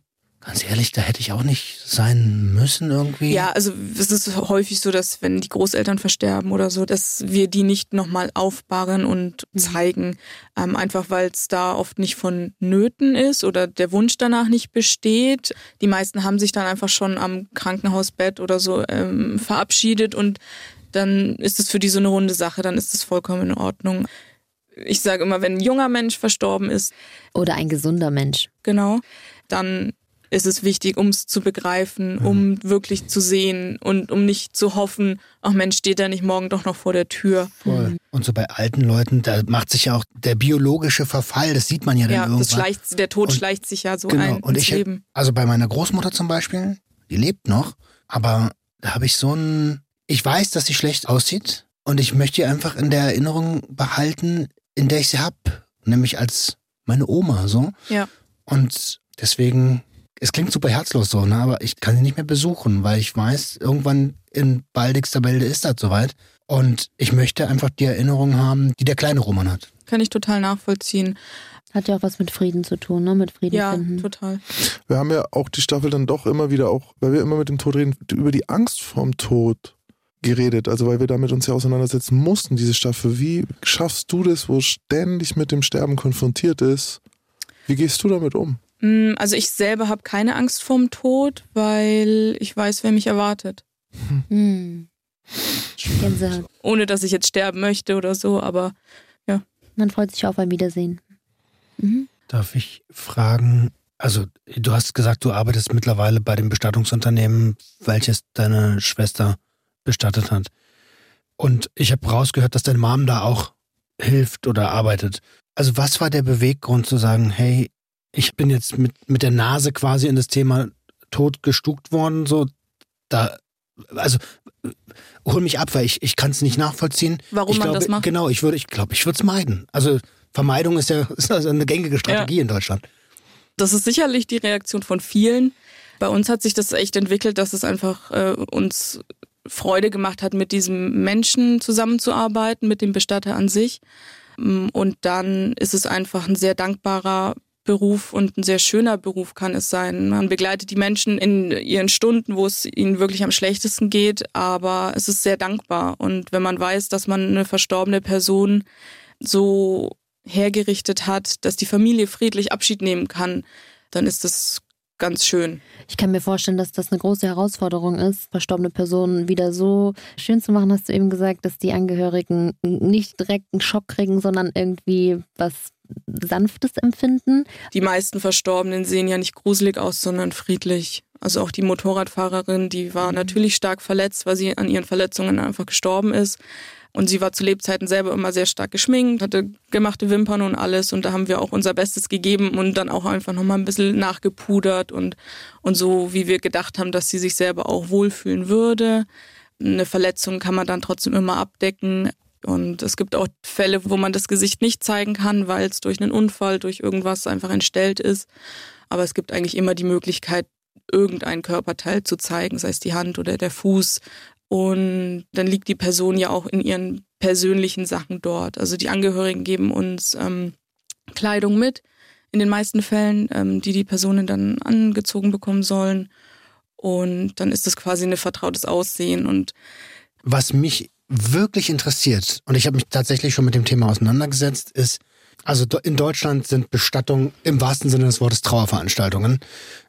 Ganz ehrlich, da hätte ich auch nicht sein müssen irgendwie. Ja, also es ist häufig so, dass wenn die Großeltern versterben oder so, dass wir die nicht nochmal aufbahren und mhm. zeigen. Ähm, einfach weil es da oft nicht von Nöten ist oder der Wunsch danach nicht besteht. Die meisten haben sich dann einfach schon am Krankenhausbett oder so ähm, verabschiedet und dann ist es für die so eine runde Sache, dann ist es vollkommen in Ordnung. Ich sage immer, wenn ein junger Mensch verstorben ist. Oder ein gesunder Mensch. Genau. Dann ist es wichtig, um es zu begreifen, um mhm. wirklich zu sehen und um nicht zu hoffen, ach Mensch, steht er nicht morgen doch noch vor der Tür. Voll. Mhm. Und so bei alten Leuten, da macht sich ja auch der biologische Verfall, das sieht man ja dann ja, irgendwann. Das schleicht, der Tod und, schleicht sich ja so genau. ein und ich, Leben. Also bei meiner Großmutter zum Beispiel, die lebt noch, aber da habe ich so ein, ich weiß, dass sie schlecht aussieht und ich möchte sie einfach in der Erinnerung behalten, in der ich sie hab, nämlich als meine Oma so. Ja. Und deswegen es klingt super herzlos so, ne? aber ich kann sie nicht mehr besuchen, weil ich weiß, irgendwann in baldigster Bälde ist das soweit. Und ich möchte einfach die Erinnerung haben, die der kleine Roman hat. Kann ich total nachvollziehen. Hat ja auch was mit Frieden zu tun, ne? Mit Frieden ja, finden. total. Wir haben ja auch die Staffel dann doch immer wieder auch, weil wir immer mit dem Tod reden, über die Angst vorm Tod geredet. Also weil wir damit uns ja auseinandersetzen mussten, diese Staffel. Wie schaffst du das, wo ständig mit dem Sterben konfrontiert ist? Wie gehst du damit um? Mm, also ich selber habe keine Angst vorm Tod, weil ich weiß, wer mich erwartet. Hm. Ohne dass ich jetzt sterben möchte oder so, aber ja. Man freut sich auf ein Wiedersehen. Mhm. Darf ich fragen, also du hast gesagt, du arbeitest mittlerweile bei dem Bestattungsunternehmen, welches deine Schwester bestattet hat. Und ich habe rausgehört, dass deine Mom da auch hilft oder arbeitet. Also was war der Beweggrund zu sagen, hey, ich bin jetzt mit, mit der Nase quasi in das Thema Tod gestuckt worden, so da, also hol mich ab, weil ich, ich kann es nicht nachvollziehen. Warum ich man glaube, das macht? Genau, ich würde, ich glaube, ich würde es meiden. Also Vermeidung ist ja <laughs> ist also eine gängige Strategie ja. in Deutschland. Das ist sicherlich die Reaktion von vielen. Bei uns hat sich das echt entwickelt, dass es einfach äh, uns Freude gemacht hat, mit diesem Menschen zusammenzuarbeiten, mit dem Bestatter an sich. Und dann ist es einfach ein sehr dankbarer Beruf und ein sehr schöner Beruf kann es sein. Man begleitet die Menschen in ihren Stunden, wo es ihnen wirklich am schlechtesten geht, aber es ist sehr dankbar. Und wenn man weiß, dass man eine verstorbene Person so hergerichtet hat, dass die Familie friedlich Abschied nehmen kann, dann ist das ganz schön. Ich kann mir vorstellen, dass das eine große Herausforderung ist, verstorbene Personen wieder so schön zu machen, hast du eben gesagt, dass die Angehörigen nicht direkt einen Schock kriegen, sondern irgendwie was Sanftes empfinden. Die meisten Verstorbenen sehen ja nicht gruselig aus, sondern friedlich. Also auch die Motorradfahrerin, die war mhm. natürlich stark verletzt, weil sie an ihren Verletzungen einfach gestorben ist. Und sie war zu Lebzeiten selber immer sehr stark geschminkt, hatte gemachte Wimpern und alles. Und da haben wir auch unser Bestes gegeben und dann auch einfach nochmal ein bisschen nachgepudert und, und so, wie wir gedacht haben, dass sie sich selber auch wohlfühlen würde. Eine Verletzung kann man dann trotzdem immer abdecken. Und es gibt auch Fälle, wo man das Gesicht nicht zeigen kann, weil es durch einen Unfall, durch irgendwas einfach entstellt ist. Aber es gibt eigentlich immer die Möglichkeit, irgendein Körperteil zu zeigen, sei es die Hand oder der Fuß. Und dann liegt die Person ja auch in ihren persönlichen Sachen dort. Also die Angehörigen geben uns ähm, Kleidung mit, in den meisten Fällen, ähm, die die Personen dann angezogen bekommen sollen. Und dann ist das quasi ein vertrautes Aussehen. Und was mich wirklich interessiert, und ich habe mich tatsächlich schon mit dem Thema auseinandergesetzt, ist, also in Deutschland sind Bestattungen im wahrsten Sinne des Wortes Trauerveranstaltungen.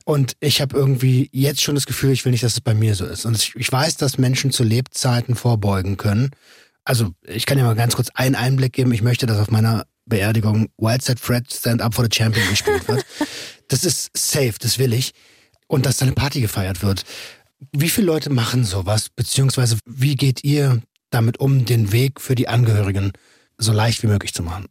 Und ich habe irgendwie jetzt schon das Gefühl, ich will nicht, dass es bei mir so ist. Und ich weiß, dass Menschen zu Lebzeiten vorbeugen können. Also ich kann dir mal ganz kurz einen Einblick geben. Ich möchte, dass auf meiner Beerdigung Wildside Fred Stand Up for the Champion gespielt wird. <laughs> Das ist safe, das will ich. Und dass da eine Party gefeiert wird. Wie viele Leute machen sowas? Beziehungsweise wie geht ihr damit um, den Weg für die Angehörigen so leicht wie möglich zu machen?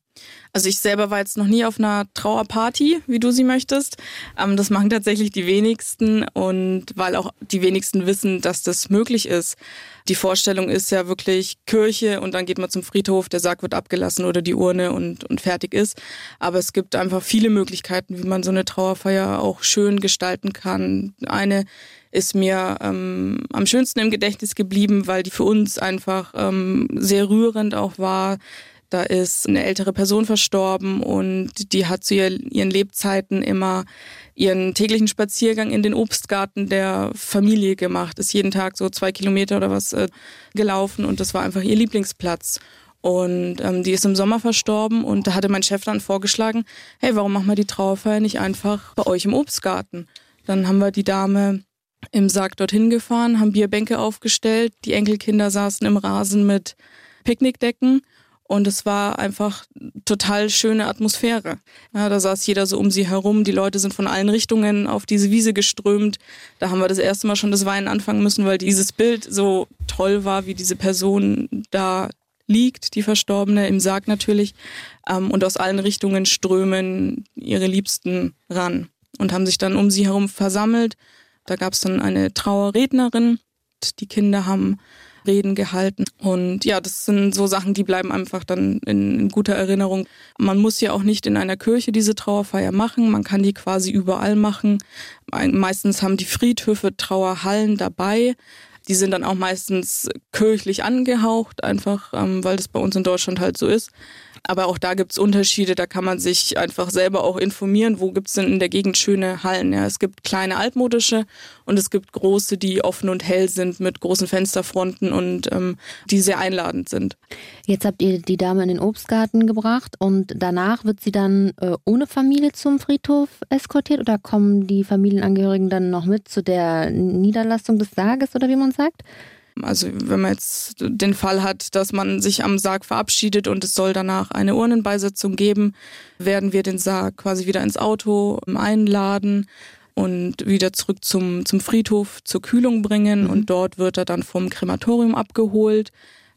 Also ich selber war jetzt noch nie auf einer Trauerparty, wie du sie möchtest. Ähm, das machen tatsächlich die wenigsten und weil auch die wenigsten wissen, dass das möglich ist. Die Vorstellung ist ja wirklich Kirche und dann geht man zum Friedhof, der Sarg wird abgelassen oder die Urne und, und fertig ist. Aber es gibt einfach viele Möglichkeiten, wie man so eine Trauerfeier auch schön gestalten kann. Eine ist mir ähm, am schönsten im Gedächtnis geblieben, weil die für uns einfach ähm, sehr rührend auch war da ist eine ältere Person verstorben und die hat zu ihren Lebzeiten immer ihren täglichen Spaziergang in den Obstgarten der Familie gemacht, ist jeden Tag so zwei Kilometer oder was äh, gelaufen und das war einfach ihr Lieblingsplatz. Und ähm, die ist im Sommer verstorben und da hatte mein Chef dann vorgeschlagen, hey, warum machen wir die Trauerfeier nicht einfach bei euch im Obstgarten? Dann haben wir die Dame im Sarg dorthin gefahren, haben Bierbänke aufgestellt, die Enkelkinder saßen im Rasen mit Picknickdecken und es war einfach total schöne Atmosphäre. Ja, da saß jeder so um sie herum. Die Leute sind von allen Richtungen auf diese Wiese geströmt. Da haben wir das erste Mal schon das Weinen anfangen müssen, weil dieses Bild so toll war, wie diese Person da liegt, die Verstorbene, im Sarg natürlich. Ähm, und aus allen Richtungen strömen ihre Liebsten ran und haben sich dann um sie herum versammelt. Da gab es dann eine Trauerrednerin. Die Kinder haben Reden gehalten. Und ja, das sind so Sachen, die bleiben einfach dann in, in, guter Erinnerung. Man muss ja auch nicht in einer Kirche diese Trauerfeier machen. Man kann die quasi überall machen. Meistens haben die Friedhöfe Trauerhallen dabei. Die sind dann auch meistens kirchlich angehaucht, einfach ähm, weil das bei uns in Deutschland halt so ist. Aber auch da gibt's Unterschiede, da kann man sich einfach selber auch informieren, wo gibt's denn in der Gegend schöne Hallen. Ja, es gibt kleine altmodische und es gibt große, die offen und hell sind mit großen Fensterfronten und ähm, die sehr einladend sind. Jetzt habt ihr die Dame in den Obstgarten gebracht und danach wird sie dann äh, ohne Familie zum Friedhof eskortiert oder kommen die Familienangehörigen dann noch mit zu der Niederlassung des Sarges oder wie man sagt? Also wenn man jetzt den Fall hat, dass man sich am Sarg verabschiedet und es soll danach eine Urnenbeisetzung geben, werden wir den Sarg quasi wieder ins Auto einladen und wieder zurück zum, zum Friedhof zur Kühlung bringen mhm. und dort wird er dann vom Krematorium abgeholt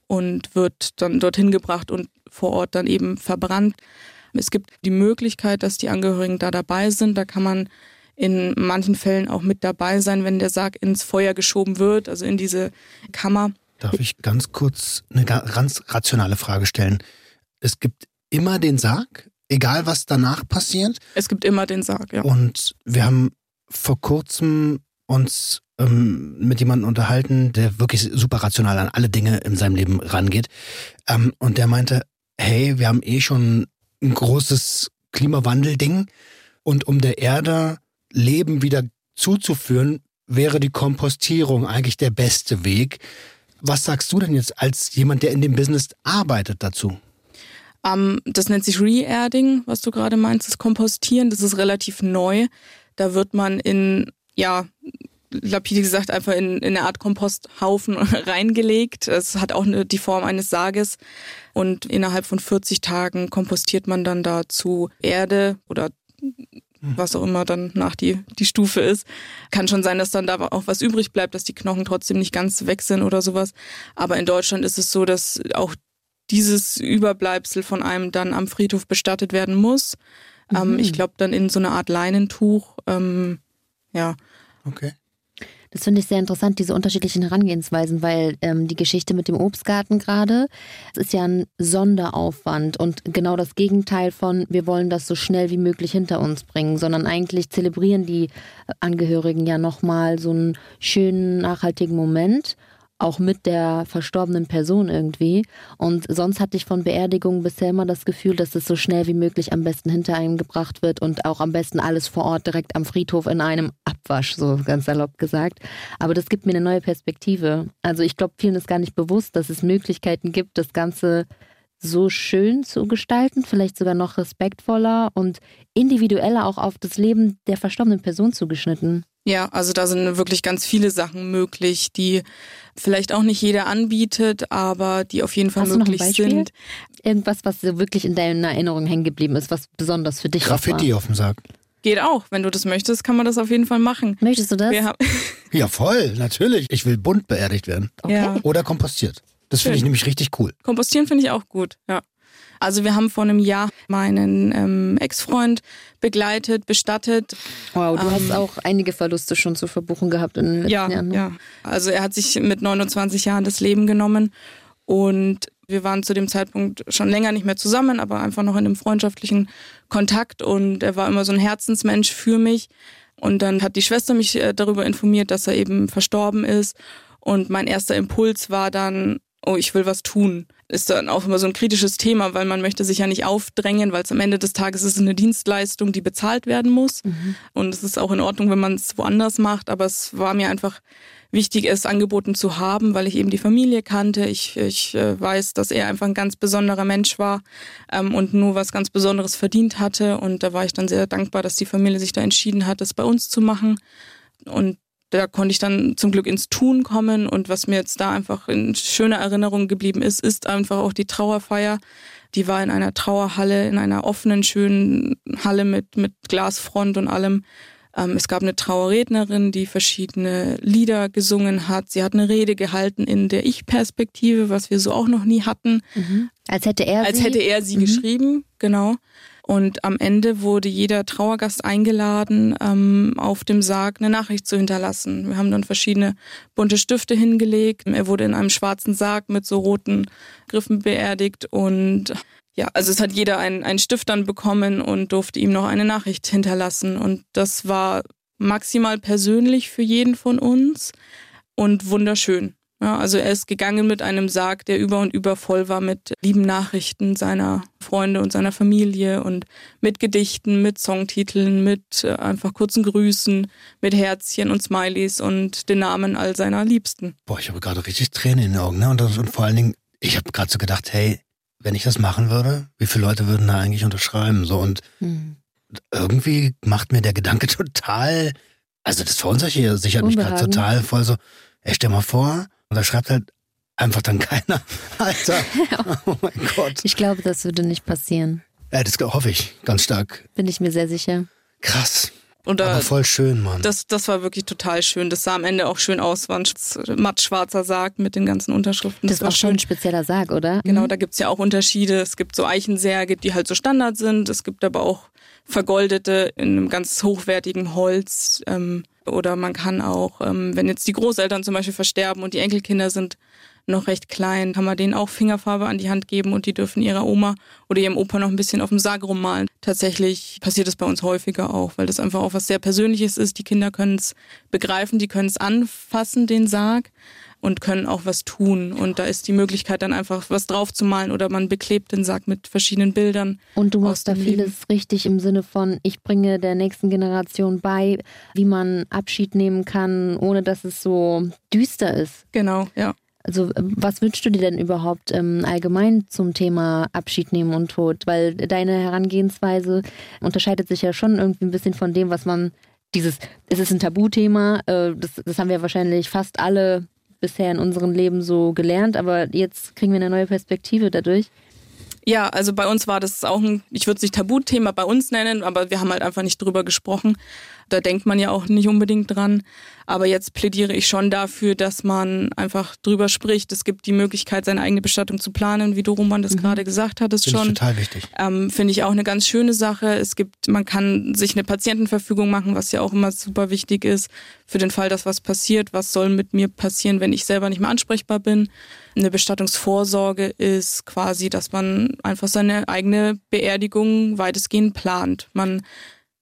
und wird dann dorthin gebracht und vor Ort dann eben verbrannt. Es gibt die Möglichkeit, dass die Angehörigen da dabei sind. Da kann man in manchen Fällen auch mit dabei sein, wenn der Sarg ins Feuer geschoben wird, also in diese Kammer. Darf ich ganz kurz eine ganz rationale Frage stellen? Es gibt immer den Sarg, egal was danach passiert. Es gibt immer den Sarg, ja. Und wir haben vor kurzem uns ähm, mit jemandem unterhalten, der wirklich super rational an alle Dinge in seinem Leben rangeht. Ähm, und der meinte, hey, wir haben eh schon ein großes Klimawandel-Ding. Und um der Erde Leben wieder zuzuführen, wäre die Kompostierung eigentlich der beste Weg. Was sagst du denn jetzt als jemand, der in dem Business arbeitet dazu? Um, ähm, das nennt sich Re-Erding, was du gerade meinst, das Kompostieren. Das ist relativ neu. Da wird man in, ja, lapide gesagt, einfach in, in eine Art Komposthaufen <laughs> reingelegt. Es hat auch die Form eines Sarges. Und innerhalb von 40 Tagen kompostiert man dann dazu Erde oder was auch immer dann nach die, die Stufe ist. Kann schon sein, dass dann da auch was übrig bleibt, dass die Knochen trotzdem nicht ganz weg sind oder sowas. Aber in Deutschland ist es so, dass auch dieses Überbleibsel von einem dann am Friedhof bestattet werden muss. Ähm, mhm. Ähm, ich glaube dann in so einer Art Leinentuch. Ähm, ja. Okay. Das finde ich sehr interessant, diese unterschiedlichen Herangehensweisen, weil ähm, die Geschichte mit dem Obstgarten gerade, es ist ja ein Sonderaufwand und genau das Gegenteil von, wir wollen das so schnell wie möglich hinter uns bringen, sondern eigentlich zelebrieren die Angehörigen ja nochmal so einen schönen, nachhaltigen Moment auch mit der verstorbenen Person irgendwie. Und sonst hatte ich von Beerdigungen bisher immer das Gefühl, dass es so schnell wie möglich am besten hinter einem gebracht wird und auch am besten alles vor Ort direkt am Friedhof in einem Abwasch, so ganz salopp gesagt. Aber das gibt mir eine neue Perspektive. Also ich glaube, vielen ist gar nicht bewusst, dass es Möglichkeiten gibt, das Ganze so schön zu gestalten, vielleicht sogar noch respektvoller und individueller auch auf das Leben der verstorbenen Person zugeschnitten. Ja, also da sind wirklich ganz viele Sachen möglich, die vielleicht auch nicht jeder anbietet, aber die auf jeden Fall Hast möglich du noch ein Beispiel? sind. Irgendwas, was so wirklich in deiner Erinnerung hängen geblieben ist, was besonders für dich Graffiti war. auf dem Sarg. Geht auch. Wenn du das möchtest, kann man das auf jeden Fall machen. Möchtest du das? <laughs> Ja, voll, natürlich. Ich will bunt beerdigt werden. Okay. Ja. Oder kompostiert. Das finde ich nämlich richtig cool. Kompostieren finde ich auch gut, ja. Also wir haben vor einem Jahr meinen ähm, Ex-Freund begleitet, bestattet. Wow, du Ähm, hast auch einige Verluste schon zu verbuchen gehabt in den letzten Ja, Jahren. ne? ja. Also er hat sich mit 29 Jahren das Leben genommen und wir waren zu dem Zeitpunkt schon länger nicht mehr zusammen, aber einfach noch in einem freundschaftlichen Kontakt und er war immer so ein Herzensmensch für mich. Und dann hat die Schwester mich äh, darüber informiert, dass er eben verstorben ist. Und mein erster Impuls war dann, oh, ich will was tun. Ist dann auch immer so ein kritisches Thema, weil man möchte sich ja nicht aufdrängen, weil es am Ende des Tages ist eine Dienstleistung, die bezahlt werden muss. Und es ist auch in Ordnung, wenn man es woanders macht, aber es war mir einfach wichtig, es angeboten zu haben, weil ich eben die Familie kannte. Ich, ich äh, weiß, dass er einfach ein ganz besonderer Mensch war ähm, und nur was ganz Besonderes verdient hatte. Und da war ich dann sehr dankbar, dass die Familie sich da entschieden hat, das bei uns zu machen. Und da konnte ich dann zum Glück ins Tun kommen. Und was mir jetzt da einfach in schöner Erinnerung geblieben ist, ist einfach auch die Trauerfeier. Die war in einer Trauerhalle, in einer offenen, schönen Halle mit, mit Glasfront und allem. Ähm, es gab eine Trauerrednerin, die verschiedene Lieder gesungen hat. Sie hat eine Rede gehalten in der Ich-Perspektive, was wir so auch noch nie hatten. Mhm. Als hätte er Als sie, hätte er sie Mhm. geschrieben, genau. Und am Ende wurde jeder Trauergast eingeladen, ähm, auf dem Sarg eine Nachricht zu hinterlassen. Wir haben dann verschiedene bunte Stifte hingelegt. Er wurde in einem schwarzen Sarg mit so roten Griffen beerdigt und ja, also es hat jeder einen, einen Stift dann bekommen und durfte ihm noch eine Nachricht hinterlassen. Und das war maximal persönlich für jeden von uns und wunderschön. Ja, also er ist gegangen mit einem Sarg, der über und über voll war mit lieben Nachrichten seiner Freunde und seiner Familie und mit Gedichten, mit Songtiteln, mit äh, einfach kurzen Grüßen, mit Herzchen und Smileys und den Namen all seiner Liebsten. Boah, ich habe gerade richtig Tränen in den Augen. Ne? Und, das, und vor allen Dingen, ich habe gerade so gedacht, hey, wenn ich das machen würde, wie viele Leute würden da eigentlich unterschreiben? So und Mhm. irgendwie macht mir der Gedanke <laughs> total, also das verunsichert sichert mich gerade total voll so, ey, stell mal vor, und da schreibt halt einfach dann keiner. <laughs> Alter, oh mein Gott. Ich glaube, das würde nicht passieren. Ja, das hoffe ich ganz stark. Bin ich mir sehr sicher. Krass. Und da, Aber voll schön, Mann. das, das war wirklich total schön. Das sah am Ende auch schön aus, war ein sch- mattschwarzer Sarg mit den ganzen Unterschriften. Das ist war schon ein spezieller Sarg, oder? Genau, da gibt's ja auch Unterschiede. Es gibt so Eichensärge, die halt so Standard sind. Es gibt aber auch vergoldete in einem ganz hochwertigen Holz. Ähm, oder man kann auch, ähm, wenn jetzt die Großeltern zum Beispiel versterben und die Enkelkinder sind noch recht klein, kann man denen auch Fingerfarbe an die Hand geben und die dürfen ihrer Oma oder ihrem Opa noch ein bisschen auf dem Sarg rummalen. Tatsächlich passiert das bei uns häufiger auch, weil das einfach auch was sehr Persönliches ist. Die Kinder können es begreifen, die können es anfassen, den Sarg und können auch was tun. Und da ist die Möglichkeit dann einfach was draufzumalen oder man beklebt den Sarg mit verschiedenen Bildern. Und du machst da vieles Leben. richtig im Sinne von, ich bringe der nächsten Generation bei, wie man Abschied nehmen kann, ohne dass es so düster ist. Genau, ja. Also ähm, was wünschst du dir denn überhaupt ähm, allgemein zum Thema Abschied nehmen und Tod? Weil deine Herangehensweise unterscheidet sich ja schon irgendwie ein bisschen von dem, was man dieses, es ist ein Tabuthema, äh, das, das haben wir wahrscheinlich fast alle bisher in unserem Leben so gelernt, aber jetzt kriegen wir eine neue Perspektive dadurch. Ja, also bei uns war das auch ein, ich würde es nicht Tabuthema bei uns nennen, aber wir haben halt einfach nicht drüber gesprochen. Da denkt man ja auch nicht unbedingt dran. Aber jetzt plädiere ich schon dafür, dass man einfach drüber spricht. Es gibt die Möglichkeit, seine eigene Bestattung zu planen, wie du Roman das mhm. gerade gesagt hattest schon. Ich total wichtig. Ähm, Finde ich auch eine ganz schöne Sache. Es gibt, man kann sich eine Patientenverfügung machen, was ja auch immer super wichtig ist. Für den Fall, dass was passiert, was soll mit mir passieren, wenn ich selber nicht mehr ansprechbar bin. Eine Bestattungsvorsorge ist quasi, dass man einfach seine eigene Beerdigung weitestgehend plant. Man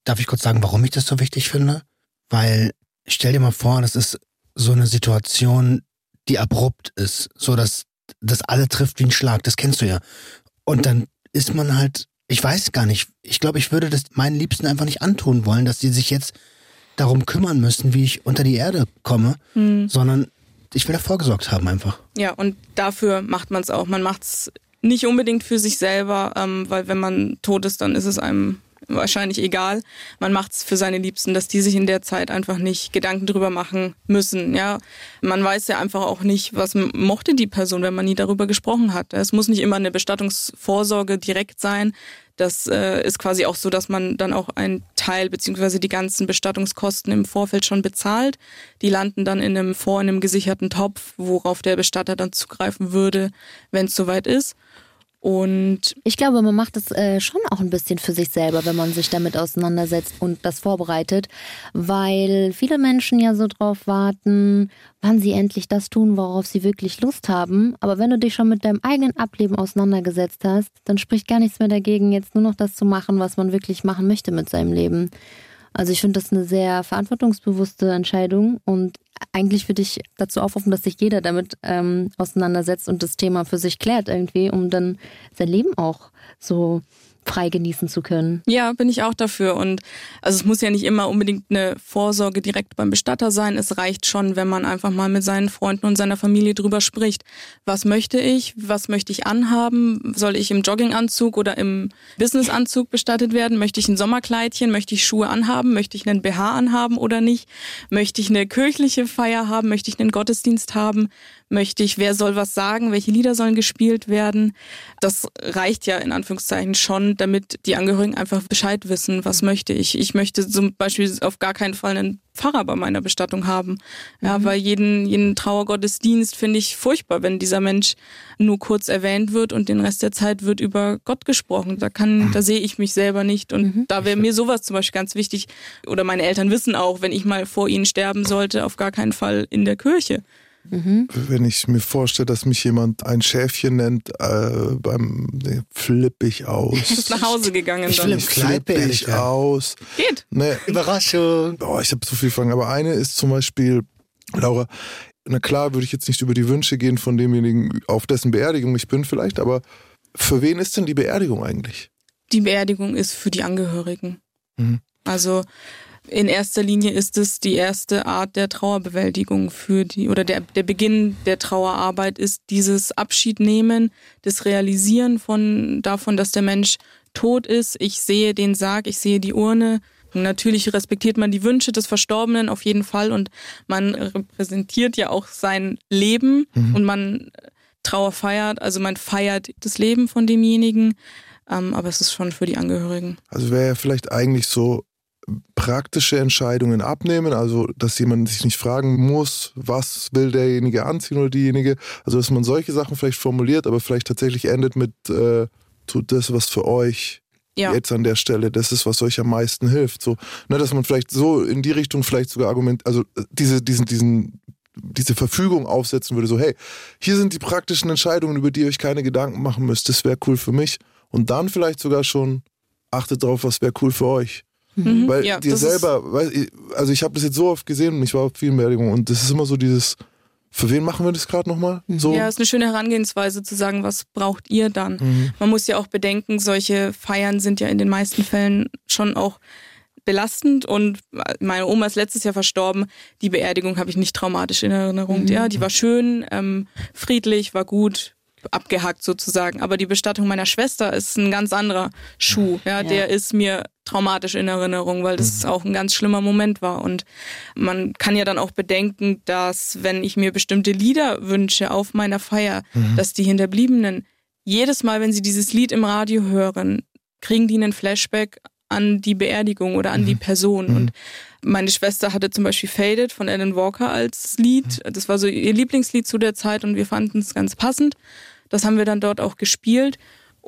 Darf ich kurz sagen, warum ich das so wichtig finde? Weil stell dir mal vor, das ist so eine Situation, die abrupt ist, so dass das alle trifft wie ein Schlag. Das kennst du ja. Und dann ist man halt, ich weiß gar nicht. Ich glaube, ich würde das meinen Liebsten einfach nicht antun wollen, dass sie sich jetzt darum kümmern müssen, wie ich unter die Erde komme, hm. sondern ich will da vorgesorgt haben einfach. Ja, und dafür macht man es auch. Man macht es nicht unbedingt für sich selber, ähm, weil wenn man tot ist, dann ist es einem wahrscheinlich egal. Man macht es für seine Liebsten, dass die sich in der Zeit einfach nicht Gedanken drüber machen müssen. Ja, man weiß ja einfach auch nicht, was mochte die Person, wenn man nie darüber gesprochen hat. Es muss nicht immer eine Bestattungsvorsorge direkt sein. Das äh, ist quasi auch so, dass man dann auch einen Teil beziehungsweise die ganzen Bestattungskosten im Vorfeld schon bezahlt. Die landen dann in einem vor in einem gesicherten Topf, worauf der Bestatter dann zugreifen würde, wenn es soweit ist. Und ich glaube, man macht es äh, schon auch ein bisschen für sich selber, wenn man sich damit auseinandersetzt und das vorbereitet, weil viele Menschen ja so drauf warten, wann sie endlich das tun, worauf sie wirklich Lust haben. Aber wenn du dich schon mit deinem eigenen Ableben auseinandergesetzt hast, dann spricht gar nichts mehr dagegen, jetzt nur noch das zu machen, was man wirklich machen möchte mit seinem Leben. Also ich finde das eine sehr verantwortungsbewusste Entscheidung und eigentlich würde ich dazu aufrufen, dass sich jeder damit ähm, auseinandersetzt und das Thema für sich klärt irgendwie, um dann sein Leben auch so frei genießen zu können. Ja, bin ich auch dafür. Und also es muss ja nicht immer unbedingt eine Vorsorge direkt beim Bestatter sein. Es reicht schon, wenn man einfach mal mit seinen Freunden und seiner Familie drüber spricht. Was möchte ich? Was möchte ich anhaben? Soll ich im Jogginganzug oder im Businessanzug bestattet werden? Möchte ich ein Sommerkleidchen? Möchte ich Schuhe anhaben? Möchte ich einen BH anhaben oder nicht? Möchte ich eine kirchliche Feier haben? Möchte ich einen Gottesdienst haben? Möchte ich, wer soll was sagen, welche Lieder sollen gespielt werden. Das reicht ja in Anführungszeichen schon, damit die Angehörigen einfach Bescheid wissen, was möchte ich. Ich möchte zum Beispiel auf gar keinen Fall einen Pfarrer bei meiner Bestattung haben. Ja, mhm. weil jeden, jeden Trauergottesdienst finde ich furchtbar, wenn dieser Mensch nur kurz erwähnt wird und den Rest der Zeit wird über Gott gesprochen. Da kann, mhm. da sehe ich mich selber nicht. Und mhm. da wäre mir sowas zum Beispiel ganz wichtig. Oder meine Eltern wissen auch, wenn ich mal vor ihnen sterben sollte, auf gar keinen Fall in der Kirche. Mhm. Wenn ich mir vorstelle, dass mich jemand ein Schäfchen nennt, äh, beim nee, flippe ich aus. Du bist nach Hause gegangen ich dann. Flippe ich aus. Geht. Nee, Überraschung. Oh, ich habe so viel Fragen. Aber eine ist zum Beispiel, Laura, na klar würde ich jetzt nicht über die Wünsche gehen von demjenigen, auf dessen Beerdigung ich bin vielleicht, aber für wen ist denn die Beerdigung eigentlich? Die Beerdigung ist für die Angehörigen. Mhm. Also in erster Linie ist es die erste Art der Trauerbewältigung für die, oder der, der Beginn der Trauerarbeit ist dieses Abschiednehmen, das Realisieren von, davon, dass der Mensch tot ist. Ich sehe den Sarg, ich sehe die Urne. Natürlich respektiert man die Wünsche des Verstorbenen auf jeden Fall und man repräsentiert ja auch sein Leben mhm. und man Trauer feiert, also man feiert das Leben von demjenigen, ähm, aber es ist schon für die Angehörigen. Also wäre ja vielleicht eigentlich so praktische Entscheidungen abnehmen, also dass jemand sich nicht fragen muss, was will derjenige anziehen oder diejenige, also dass man solche Sachen vielleicht formuliert, aber vielleicht tatsächlich endet mit, äh, tut das, was für euch ja. jetzt an der Stelle, das ist, was euch am meisten hilft. So, ne, dass man vielleicht so in die Richtung vielleicht sogar argument, also diese, diesen, diesen, diese Verfügung aufsetzen würde, so, hey, hier sind die praktischen Entscheidungen, über die ihr euch keine Gedanken machen müsst, das wäre cool für mich. Und dann vielleicht sogar schon, achtet drauf, was wäre cool für euch. Mhm. Weil ja, dir selber, also ich habe das jetzt so oft gesehen und ich war auf vielen Beerdigungen und das ist immer so dieses, für wen machen wir das gerade nochmal? Mhm. So? Ja, ist eine schöne Herangehensweise zu sagen, was braucht ihr dann? Mhm. Man muss ja auch bedenken, solche Feiern sind ja in den meisten Fällen schon auch belastend und meine Oma ist letztes Jahr verstorben. Die Beerdigung habe ich nicht traumatisch in Erinnerung. Mhm. Ja, die war schön, ähm, friedlich, war gut, abgehackt sozusagen. Aber die Bestattung meiner Schwester ist ein ganz anderer Schuh. Ja, ja. der ist mir traumatisch in Erinnerung, weil das mhm. auch ein ganz schlimmer Moment war. Und man kann ja dann auch bedenken, dass wenn ich mir bestimmte Lieder wünsche auf meiner Feier, mhm. dass die Hinterbliebenen jedes Mal, wenn sie dieses Lied im Radio hören, kriegen die einen Flashback an die Beerdigung oder an mhm. die Person. Mhm. Und meine Schwester hatte zum Beispiel Faded von Alan Walker als Lied. Das war so ihr Lieblingslied zu der Zeit und wir fanden es ganz passend. Das haben wir dann dort auch gespielt.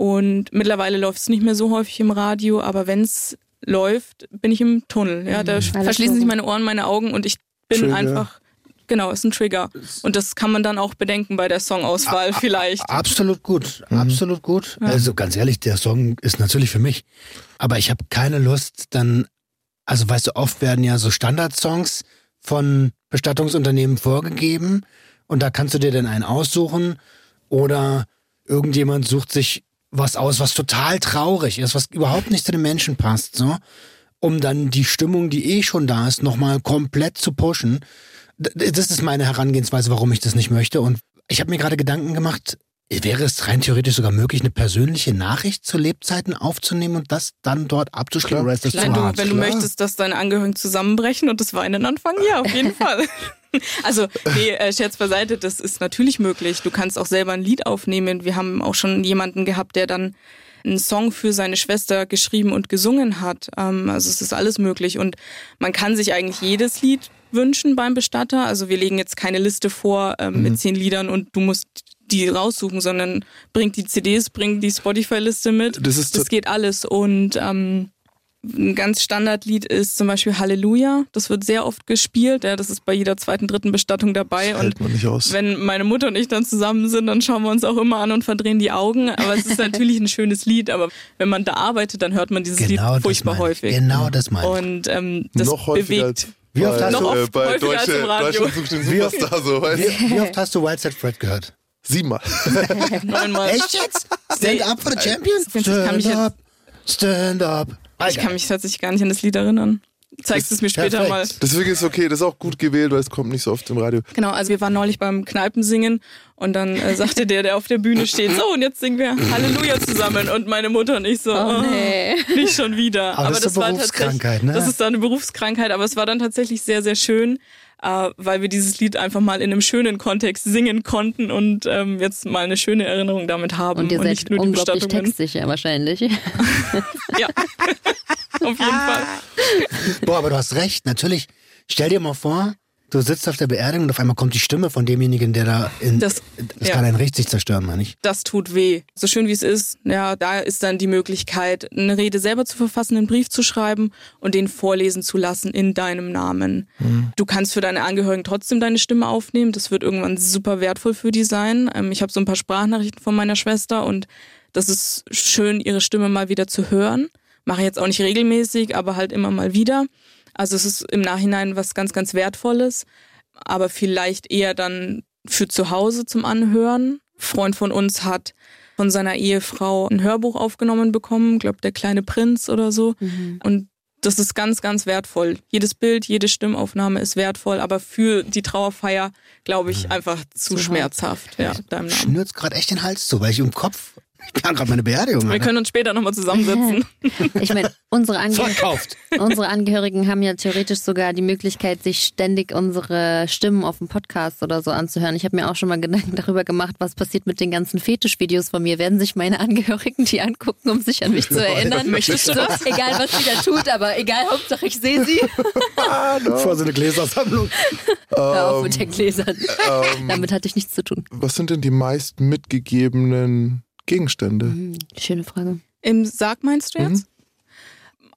Und mittlerweile läuft es nicht mehr so häufig im Radio, aber wenn es läuft, bin ich im Tunnel. Ja, da mhm. verschließen sich meine Ohren, meine Augen und ich bin Trigger. einfach. Genau, ist ein Trigger. Und das kann man dann auch bedenken bei der Songauswahl vielleicht. Absolut gut, mhm. absolut gut. Ja. Also ganz ehrlich, der Song ist natürlich für mich. Aber ich habe keine Lust, dann, also weißt du, oft werden ja so Standardsongs von Bestattungsunternehmen vorgegeben und da kannst du dir dann einen aussuchen oder irgendjemand sucht sich was aus, was total traurig ist, was überhaupt nicht zu den Menschen passt, so, um dann die Stimmung, die eh schon da ist, nochmal komplett zu pushen. Das ist meine Herangehensweise, warum ich das nicht möchte. Und ich habe mir gerade Gedanken gemacht, wäre es rein theoretisch sogar möglich, eine persönliche Nachricht zu Lebzeiten aufzunehmen und das dann dort abzuspielen? Oder ist das Nein, zu du, hart? wenn du möchtest, dass deine Angehörigen zusammenbrechen und das Weinen anfangen, ja, auf jeden <laughs> Fall. <laughs> Also, nee, äh, Scherz beiseite, das ist natürlich möglich. Du kannst auch selber ein Lied aufnehmen. Wir haben auch schon jemanden gehabt, der dann einen Song für seine Schwester geschrieben und gesungen hat. Ähm, also es ist alles möglich. Und man kann sich eigentlich jedes Lied wünschen beim Bestatter. Also wir legen jetzt keine Liste vor ähm, mhm. mit zehn Liedern und du musst die raussuchen, sondern bringt die CDs, bringt die Spotify-Liste mit. Das, ist das geht alles. Und ähm, ein ganz Standardlied ist zum Beispiel Halleluja. Das wird sehr oft gespielt. Ja, das ist bei jeder zweiten, dritten Bestattung dabei. Das hält man nicht aus. wenn meine Mutter und ich dann zusammen sind, dann schauen wir uns auch immer an und verdrehen die Augen. Aber es ist <laughs> natürlich ein schönes Lied. Aber wenn man da arbeitet, dann hört man dieses genau Lied furchtbar häufig. Genau das meine ich. Und ähm, das Noch bewegt. Wie oft hast du äh, bei Deutsche, so, wie, wie oft hast du Wild Set Fred gehört? Siebenmal. <laughs> Neunmal. Echt jetzt? Stand up for the champion? Stand up. Stand up. Ich kann mich tatsächlich gar nicht an das Lied erinnern. Zeigst es mir später perfekt. mal. Deswegen ist okay, das ist auch gut gewählt, weil es kommt nicht so oft im Radio. Genau, also wir waren neulich beim Kneipensingen und dann äh, sagte der, der auf der Bühne steht, so und jetzt singen wir Halleluja zusammen und meine Mutter und ich so, oh, nee. nicht schon wieder. Aber, das, ist eine war Berufskrankheit, tatsächlich, ne? das ist da eine Berufskrankheit, aber es war dann tatsächlich sehr, sehr schön, äh, weil wir dieses Lied einfach mal in einem schönen Kontext singen konnten und ähm, jetzt mal eine schöne Erinnerung damit haben Und ihr und seid nicht nur die unglaublich textsicher wahrscheinlich. <laughs> <laughs> Ja, <laughs> auf jeden Fall. Boah, aber du hast recht. Natürlich, stell dir mal vor, du sitzt auf der Beerdigung und auf einmal kommt die Stimme von demjenigen, der da in. Das- das ja. kann einen richtig zerstören, meine ich. das tut weh. So schön wie es ist, ja, da ist dann die Möglichkeit, eine Rede selber zu verfassen, einen Brief zu schreiben und den vorlesen zu lassen in deinem Namen. Du kannst für deine Angehörigen trotzdem deine Stimme aufnehmen. Das wird irgendwann super wertvoll für die sein. Ähm, Ich habe so ein paar Sprachnachrichten von meiner Schwester und das ist schön, ihre Stimme mal wieder zu hören. Mache ich jetzt auch nicht regelmäßig, aber halt immer mal wieder. Also es ist im Nachhinein was ganz, ganz Wertvolles, aber vielleicht eher dann für zu Hause zum Anhören. Freund von uns hat von seiner Ehefrau ein Hörbuch aufgenommen bekommen, glaube der kleine Prinz oder so. Und das ist ganz, ganz wertvoll. Jedes Bild, jede Stimmaufnahme ist wertvoll, aber für die Trauerfeier, glaube ich, einfach zu, schmerzhaft. Ja, deinem Namen. Schnürt's gerade echt den Hals zu, weil ich im Kopf. Ich kann gerade meine Beerdigung. Wir Alter. können uns später nochmal zusammensetzen. <laughs> Ich meine, unsere, Ange Verkauft. unsere Angehörigen haben ja theoretisch sogar die Möglichkeit, sich ständig unsere Stimmen auf dem Podcast oder so anzuhören. Ich habe mir auch schon mal Gedanken darüber gemacht, was passiert mit den ganzen Fetischvideos von mir. Werden sich meine Angehörigen die angucken, um sich an mich zu <laughs> erinnern? Möchtest du so, <laughs> egal, was sie da tut, aber egal, Hauptsache ich sehe sie. Vor so eine Gläsersammlung. Hör auf mit den Gläsern. Ähm, Damit hatte ich nichts zu tun. was sind denn die meist mitgegebenen Gegenstände? Hm, Schöne Frage. Im Sarg meinst du jetzt?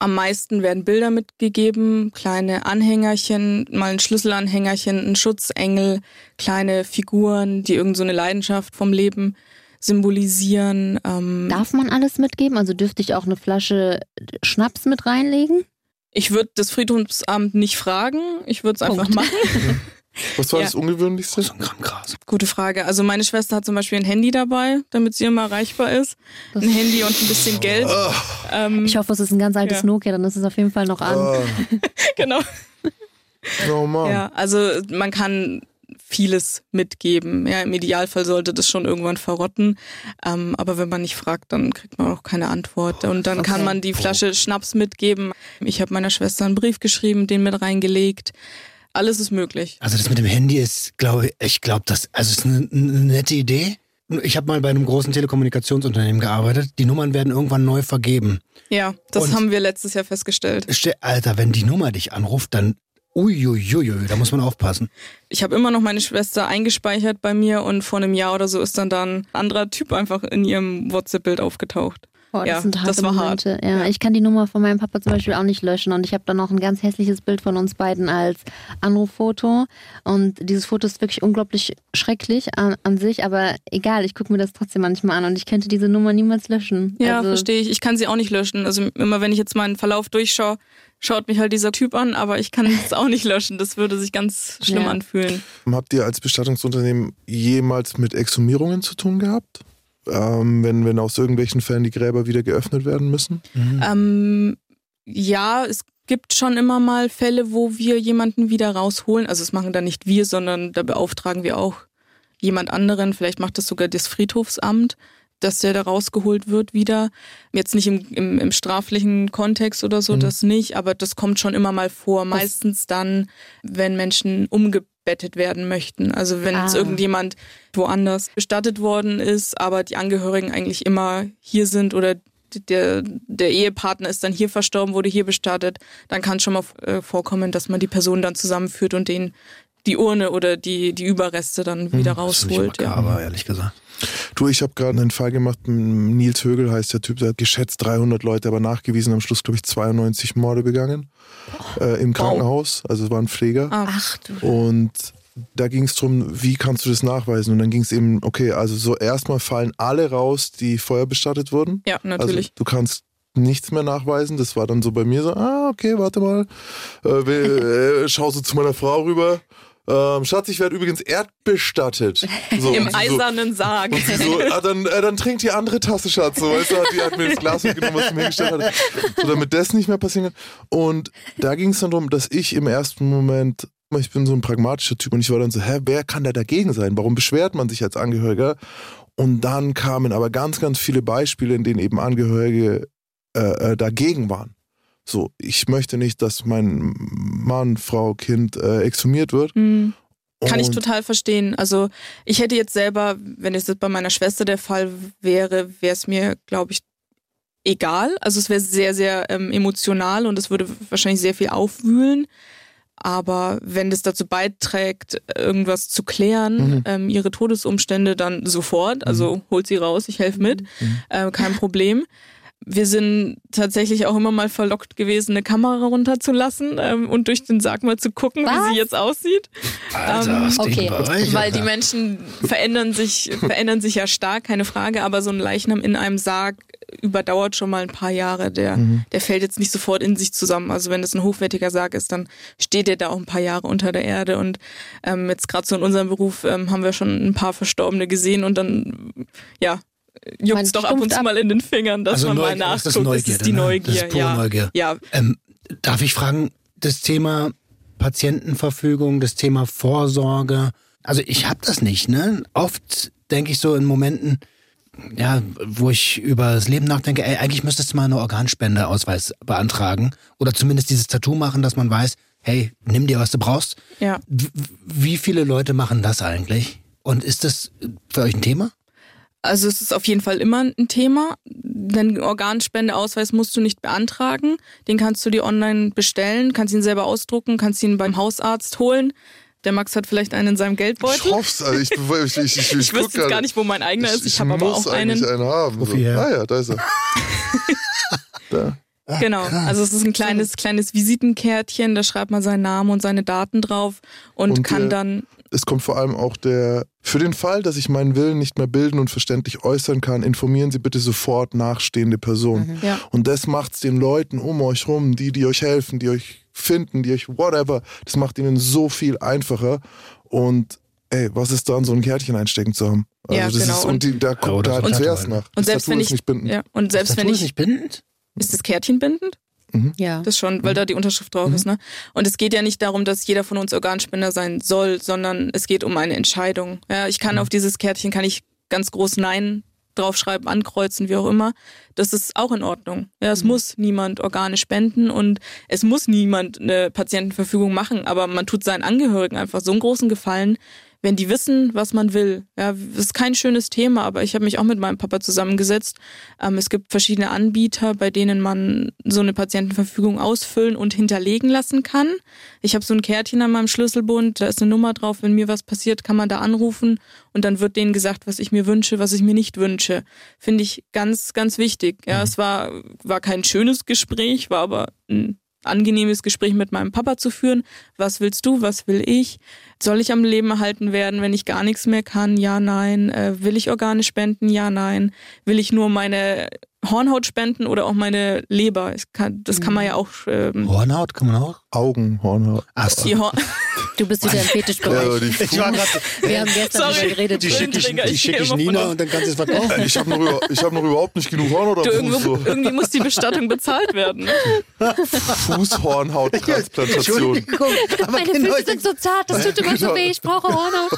Am meisten werden Bilder mitgegeben, kleine Anhängerchen, mal ein Schlüsselanhängerchen, ein Schutzengel, kleine Figuren, die irgend so eine Leidenschaft vom Leben symbolisieren. Ähm, Darf man alles mitgeben? Also dürfte ich auch eine Flasche Schnaps mit reinlegen? ich würde das Friedhofsamt nicht fragen, ich würde es einfach machen. <laughs> <laughs> Was war Ja. das Ungewöhnlichste? So ein Gramm Gras. Gute Frage. Also meine Schwester hat zum Beispiel ein Handy dabei, damit sie immer erreichbar ist. Ein Handy und ein bisschen Geld. Ähm, Ich hoffe, es ist ein ganz altes Ja. Nokia, dann ist es auf jeden Fall noch an. Ah, <laughs> genau. oh Mann. Ja, also man kann vieles mitgeben. Ja, im Idealfall sollte das schon irgendwann verrotten. Ähm, aber wenn man nicht fragt, dann kriegt man auch keine Antwort. Und dann kann Okay. man die Flasche Schnaps mitgeben. Ich habe meiner Schwester einen Brief geschrieben, den mit reingelegt. Alles ist möglich. Also das mit dem Handy ist, glaube ich, ich glaube, das, also ist eine, eine nette Idee. Ich habe mal bei einem großen Telekommunikationsunternehmen gearbeitet. Die Nummern werden irgendwann neu vergeben. Ja, das Und- haben wir letztes Jahr festgestellt. Ste- Alter, wenn die Nummer dich anruft, dann uiuiui, da muss man aufpassen. Ich habe immer noch meine Schwester eingespeichert bei mir und vor einem Jahr oder so ist dann dann ein anderer Typ einfach in ihrem WhatsApp-Bild aufgetaucht. Boah, das Ja, sind harte das war hart. Momente. Ja, ich kann die Nummer von meinem Papa zum Beispiel auch nicht löschen und ich habe dann noch ein ganz hässliches Bild von uns beiden als Anruffoto und dieses Foto ist wirklich unglaublich schrecklich an, an sich, aber egal, ich gucke mir das trotzdem manchmal an und ich könnte diese Nummer niemals löschen. Ja, also, verstehe ich. Ich kann sie auch nicht löschen. Also immer wenn ich jetzt meinen Verlauf durchschaue, schaut mich halt dieser Typ an, aber ich kann es auch nicht löschen. Das würde sich ganz schlimm Ja. anfühlen. Habt ihr als Bestattungsunternehmen jemals mit Exhumierungen zu tun gehabt? Ähm, wenn, wenn aus irgendwelchen Fällen die Gräber wieder geöffnet werden müssen? Ähm, ja, es gibt schon immer mal Fälle, wo wir jemanden wieder rausholen. Also es machen dann nicht wir, sondern da beauftragen wir auch jemand anderen. Vielleicht macht das sogar das Friedhofsamt, dass der da rausgeholt wird wieder. Jetzt nicht im, im, im straflichen Kontext oder so, das nicht, aber das kommt schon immer mal vor. Meistens dann, wenn Menschen umgebettet werden möchten. Also wenn jetzt Ah. irgendjemand woanders bestattet worden ist, aber die Angehörigen eigentlich immer hier sind oder der, der Ehepartner ist dann hier verstorben, wurde hier bestattet, dann kann es schon mal äh, vorkommen, dass man die Person dann zusammenführt und den die Urne oder die, die Überreste dann wieder Das finde ich rausholt. Ja. makaber, ehrlich gesagt. Du, ich habe gerade einen Fall gemacht, Nils Högel heißt der Typ, der hat geschätzt 300 Leute, aber nachgewiesen am Schluss, glaube ich, 92 Morde begangen äh, im Krankenhaus. Also es war ein Pfleger. Ach du. Und da ging es darum, wie kannst du das nachweisen? Und dann ging es eben, okay, also so erstmal fallen alle raus, die vorher bestattet wurden. ja, natürlich. Also du kannst nichts mehr nachweisen. Das war dann so bei mir so, ah, okay, warte mal. Äh, will, <laughs> äh, schau so zu meiner Frau rüber. Ähm, Schatz, ich werde übrigens erdbestattet. <laughs> So, Im sie so, eisernen Sarg. so, <laughs> ah, dann, äh, dann trinkt die andere Tasse, Schatz. So, weißt du, hat, die hat mir das Glas weggenommen, was sie mir hingestellt hat. So, damit das nicht mehr passieren kann. Und da ging es dann darum, dass ich im ersten Moment, ich bin so ein pragmatischer Typ und ich war dann so, hä, wer kann da dagegen sein? Warum beschwert man sich als Angehöriger? Und dann kamen aber ganz, ganz viele Beispiele, in denen eben Angehörige äh, äh, dagegen waren. So, ich möchte nicht, dass mein Mann, Frau, Kind äh, exhumiert wird. Hm. Kann ich total verstehen. Also ich hätte jetzt selber, wenn es jetzt bei meiner Schwester der Fall wäre, wäre es mir, glaube ich, egal. Also es wäre sehr, sehr ähm, emotional und es würde wahrscheinlich sehr viel aufwühlen. Aber wenn das dazu beiträgt, irgendwas zu klären, Mhm. ähm, ihre Todesumstände, dann sofort. Also holt sie raus, ich helfe mit. Äh, kein Problem. Wir sind tatsächlich auch immer mal verlockt gewesen, eine Kamera runterzulassen ähm, und durch den Sarg mal zu gucken, wie Was? sie jetzt aussieht. Alter, was okay. geht bei euch? Weil die? Menschen verändern sich, <laughs> verändern sich ja stark, keine Frage, aber so ein Leichnam in einem Sarg überdauert schon mal ein paar Jahre. Der, der fällt jetzt nicht sofort in sich zusammen. Also wenn es ein hochwertiger Sarg ist, dann steht der da auch ein paar Jahre unter der Erde. Und ähm, jetzt gerade so in unserem Beruf ähm, haben wir schon ein paar Verstorbene gesehen und dann, ja, juckt's Man doch ab und zu ab. mal in den Fingern, dass Also man mal Neugier, das nachguckt. ist Neugierde, das ist die ne? Neugier. Das ist pure ja. Neugier. ja, Ähm, darf ich fragen, das Thema Patientenverfügung, das Thema Vorsorge, also ich habe das nicht, ne? Oft denke ich so in Momenten, ja, wo ich über das Leben nachdenke, ey, eigentlich müsstest du mal eine Organspendeausweis beantragen oder zumindest dieses Tattoo machen, dass man weiß, hey, nimm dir, was du brauchst. ja. Wie viele Leute machen das eigentlich? Und ist das für euch ein Thema? Also es ist auf jeden Fall immer ein Thema. Den Organspendeausweis musst du nicht beantragen. Den kannst du dir online bestellen, kannst ihn selber ausdrucken, kannst ihn beim Hausarzt holen. Der Max hat vielleicht einen in seinem Ich Geldbeutel. hoff's, also ich, ich, ich, ich, ich, Ich wüsste jetzt gar nicht, wo mein eigener ist. Ich, habe aber muss auch einen. einen haben. So. Ah ja, da ist er. <laughs> da. Genau. Also es ist ein kleines, kleines Visitenkärtchen, da schreibt man seinen Namen und seine Daten drauf und, Und kann der- dann Es kommt vor allem auch der, für den Fall, dass ich meinen Willen nicht mehr bilden und verständlich äußern kann, informieren Sie bitte sofort nachstehende Person. Ja. Und das macht's den Leuten um euch rum, die, die euch helfen, die euch finden, die euch whatever, das macht ihnen so viel einfacher. Und ey, was ist dann, so ein Kärtchen einstecken zu haben? Also Ja, das genau. Ist, und die, da guckt oder da ein zuerst Tattoo nach. und Das selbst Tattoo wenn ich nicht bindend. ja und selbst das wenn ich ist nicht bindend? ist das Kärtchen bindend? Ja. Das schon, weil Mhm. da die Unterschrift drauf ist, ne? Und es geht ja nicht darum, dass jeder von uns Organspender sein soll, sondern es geht um eine Entscheidung. Ja, ich Mhm. kann auf dieses Kärtchen kann ich ganz groß Nein draufschreiben, ankreuzen, wie auch immer. Das ist auch in Ordnung. Ja, Mhm. es muss niemand Organe spenden und es muss niemand eine Patientenverfügung machen, aber man tut seinen Angehörigen einfach so einen großen Gefallen, wenn die wissen, was man will. Ja, das ist kein schönes Thema, aber ich habe mich auch mit meinem Papa zusammengesetzt. Ähm, es gibt verschiedene Anbieter, bei denen man so eine Patientenverfügung ausfüllen und hinterlegen lassen kann. Ich habe so ein Kärtchen an meinem Schlüsselbund, da ist eine Nummer drauf. Wenn mir was passiert, kann man da anrufen und dann wird denen gesagt, was ich mir wünsche, was ich mir nicht wünsche. Finde ich ganz, ganz wichtig. Ja, es war, war kein schönes Gespräch, war aber ein angenehmes Gespräch mit meinem Papa zu führen. Was willst du? Was will ich? Soll ich am Leben erhalten werden, wenn ich gar nichts mehr kann? Ja, nein. Äh, will ich Organe spenden? Ja, nein. Will ich nur meine Hornhaut spenden oder auch meine Leber? Das kann, das kann man ja auch. Ähm, Hornhaut kann man auch? Augen, Hornhaut. Ach so. die Hor <laughs> Du bist wieder im Ja, Fetischbereich. die Ich war gerade. Wir haben gestern Sorry. darüber geredet. Die schicke ich, die schick ich Nina und dann kann sie es verkaufen. <laughs> ich habe noch, ich hab noch überhaupt nicht genug Hornhaut am du, Fuß. irgendwo, So. irgendwie muss die Bestattung bezahlt werden. Fußhornhauttransplantation. <laughs> Entschuldigung, aber Meine genau, Füße sind so zart, das tut immer so Genau. weh, ich brauche Hornhaut.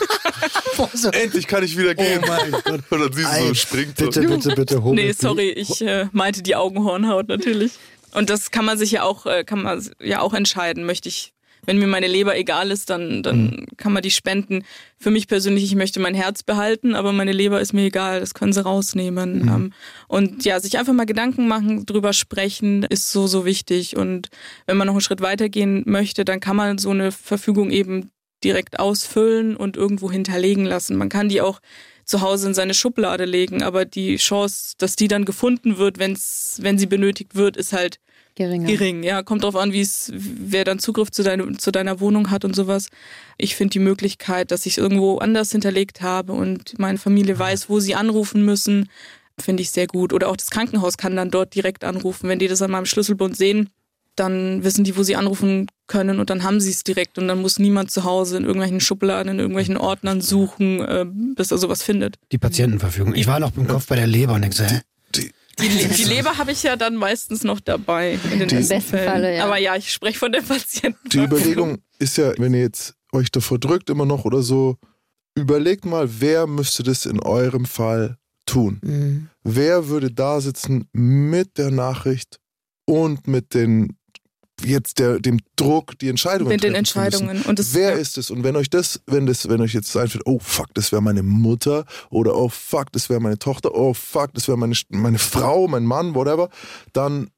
so, <laughs> Endlich kann ich wieder gehen. Oh mein Gott. Und dann siehst du so, springt so. Bitte, bitte, bitte, hol Nee, sorry, ich äh, meinte die Augenhornhaut natürlich. Und das kann man sich ja auch, äh, kann man ja auch entscheiden. Möchte ich, wenn mir meine Leber egal ist, dann, dann kann man die spenden. Für mich persönlich, ich möchte mein Herz behalten, aber meine Leber ist mir egal, das können sie rausnehmen. Ähm, und ja, sich einfach mal Gedanken machen, drüber sprechen, ist so, so wichtig. Und wenn man noch einen Schritt weitergehen möchte, dann kann man so eine Verfügung eben direkt ausfüllen und irgendwo hinterlegen lassen. Man kann die auch zu Hause in seine Schublade legen, aber die Chance, dass die dann gefunden wird, wenn's, wenn sie benötigt wird, ist halt Geringer. gering. Ja, kommt drauf an, wie es, wer dann Zugriff zu, deine, zu deiner Wohnung hat und sowas. Ich finde die Möglichkeit, dass ich es irgendwo anders hinterlegt habe und meine Familie weiß, wo sie anrufen müssen, finde ich sehr gut. Oder auch das Krankenhaus kann dann dort direkt anrufen. Wenn die das an meinem Schlüsselbund sehen, dann wissen die, wo sie anrufen können und dann haben sie es direkt und dann muss niemand zu Hause in irgendwelchen Schubladen, in irgendwelchen Ordnern suchen, äh, bis er sowas findet. Die Patientenverfügung. Ich war noch im Kopf bei der Leber und denke so, hä? Die, Die, die Leber habe ich ja dann meistens noch dabei in den Die- besten Fällen. Falle, ja. Aber ja, ich spreche von den Patienten. die Überlegung ist ja, wenn ihr jetzt euch davor drückt immer noch oder so, überlegt mal, wer müsste das in eurem Fall tun? Mhm. Wer würde da sitzen mit der Nachricht und mit den jetzt der, dem Druck, die Entscheidungen mit den? Entscheidungen. Und das, Wer ja. ist es? Und wenn euch das, wenn das, wenn euch jetzt einfällt, oh fuck, das wäre meine Mutter oder oh fuck, das wäre meine Tochter, oh fuck, das wäre meine, meine Frau, mein Mann, whatever, dann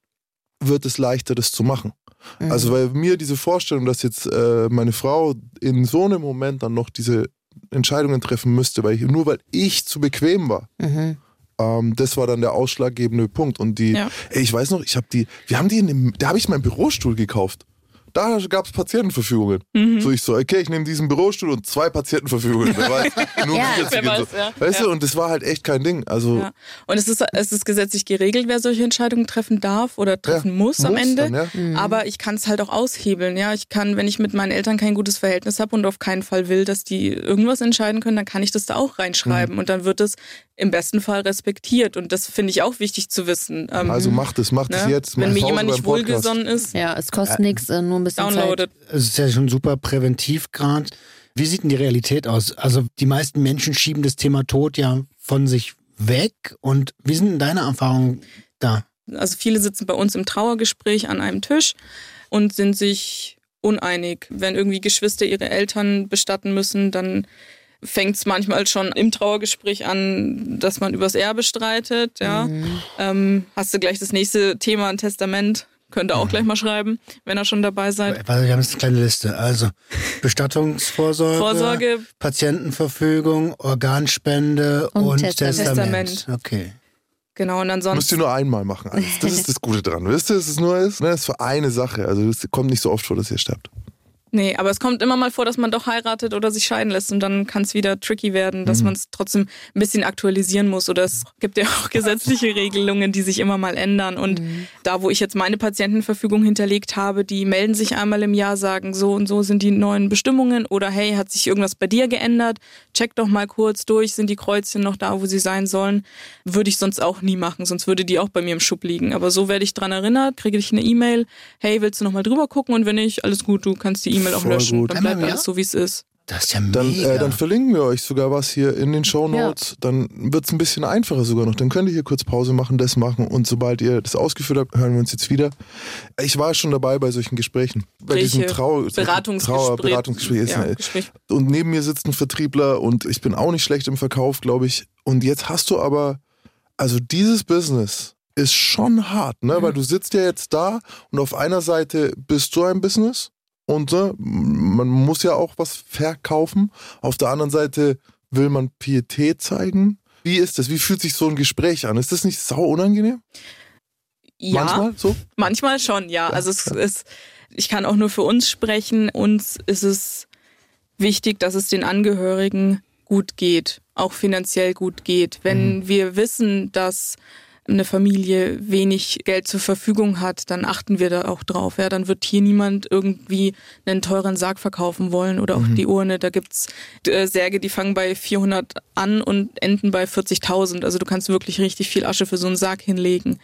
wird es leichter, das zu machen. Mhm. Also weil mir diese Vorstellung, dass jetzt äh, meine Frau in so einem Moment dann noch diese Entscheidungen treffen müsste, weil ich, nur weil ich zu bequem war, Mhm. Ähm, das war dann der ausschlaggebende Punkt. Und die, Ja. ey, ich weiß noch, ich habe die, wir haben die in dem, da habe ich meinen Bürostuhl gekauft. Da gab es Patientenverfügungen. Mhm. So ich so, okay, ich nehme diesen Bürostuhl und zwei Patientenverfügungen. Wer weiß, <laughs> nur Ja. jetzt Wer weiß, so. ja. Weißt Ja. du, und das war halt echt kein Ding. Also Ja. Und es ist, es ist gesetzlich geregelt, wer solche Entscheidungen treffen darf oder treffen Ja, muss am muss Ende. dann, ja. Mhm. Aber ich kann es halt auch aushebeln. Ja, ich kann, wenn ich mit meinen Eltern kein gutes Verhältnis habe und auf keinen Fall will, dass die irgendwas entscheiden können, dann kann ich das da auch reinschreiben Mhm. und dann wird es im besten Fall respektiert. Und das finde ich auch wichtig zu wissen. Ähm, also macht es, macht es ne? jetzt. Wenn mir jemand nicht wohlgesonnen ist, Ja, es kostet nichts, äh, nur ein bisschen downloadet. Zeit. Es ist ja schon super präventiv gerade. Wie sieht denn die Realität aus? Also die meisten Menschen schieben das Thema Tod ja von sich weg. Und wie sind denn deine Erfahrungen da? Also viele sitzen bei uns im Trauergespräch an einem Tisch und sind sich uneinig. Wenn irgendwie Geschwister ihre Eltern bestatten müssen, dann fängt es manchmal schon im Trauergespräch an, dass man übers Erbe streitet. Ja. Ähm, hast du gleich das nächste Thema, ein Testament? Könnt ihr auch gleich mal schreiben, wenn ihr schon dabei seid. Weil wir haben jetzt eine kleine Liste. Also <laughs> Bestattungsvorsorge, Vorsorge, Patientenverfügung, Organspende Und und, Testament. Testament. Okay. genau, und Müsst ihr ansonsten. nur einmal machen. Alles. Das ist <laughs> das Gute dran. Wisst ihr, dass es nur ist? Ne, Das ist für eine Sache. Also es kommt nicht so oft vor, dass ihr sterbt. Nee, aber es kommt immer mal vor, dass man doch heiratet oder sich scheiden lässt und dann kann es wieder tricky werden, dass man es trotzdem ein bisschen aktualisieren muss. Oder es gibt ja auch <laughs> gesetzliche Regelungen, die sich immer mal ändern. Und da, wo ich jetzt meine Patientenverfügung hinterlegt habe, die melden sich einmal im Jahr, sagen, so und so sind die neuen Bestimmungen oder hey, hat sich irgendwas bei dir geändert? Check doch mal kurz durch, sind die Kreuzchen noch da, wo sie sein sollen? Würde ich sonst auch nie machen, sonst würde die auch bei mir im Schub liegen. Aber so werde ich dran erinnert, kriege ich eine E-Mail, hey, willst du noch mal drüber gucken? Und wenn nicht, alles gut, du kannst die E-Mail auch Voll löschen. gut. Dann bleibt alles so, wie es ist. Das ist ja Dann, mega. äh, dann verlinken wir euch sogar was hier in den Show Notes. Dann wird es ein bisschen einfacher sogar noch. Dann könnt ihr hier kurz Pause machen, das machen und sobald ihr das ausgeführt habt, hören wir uns jetzt wieder. Ich war schon dabei bei solchen Gesprächen. Bei diesem Gespräche, Trau Beratungsgespräch. Trauer Beratungsgespräch. Ja, Gespräch. und neben mir sitzt ein Vertriebler und ich bin auch nicht schlecht im Verkauf, glaube ich. Und jetzt hast du aber, also dieses Business ist schon hart, ne? Weil du sitzt ja jetzt da und auf einer Seite bist du ein Business und ne, man muss ja auch was verkaufen. Auf der anderen Seite will man Pietät zeigen. Wie ist das? Wie fühlt sich so ein Gespräch an? Ist das nicht sau unangenehm? Ja, Manchmal so? Manchmal schon, ja. Also es ist, ich kann auch nur für uns sprechen. Uns ist es wichtig, dass es den Angehörigen gut geht, auch finanziell gut geht. Wenn wir wissen, dass eine Familie wenig Geld zur Verfügung hat, dann achten wir da auch drauf. Ja, dann wird hier niemand irgendwie einen teuren Sarg verkaufen wollen oder auch die Urne. Da gibt's äh, Särge, die fangen bei 400 an und enden bei 40.000. Also du kannst wirklich richtig viel Asche für so einen Sarg hinlegen.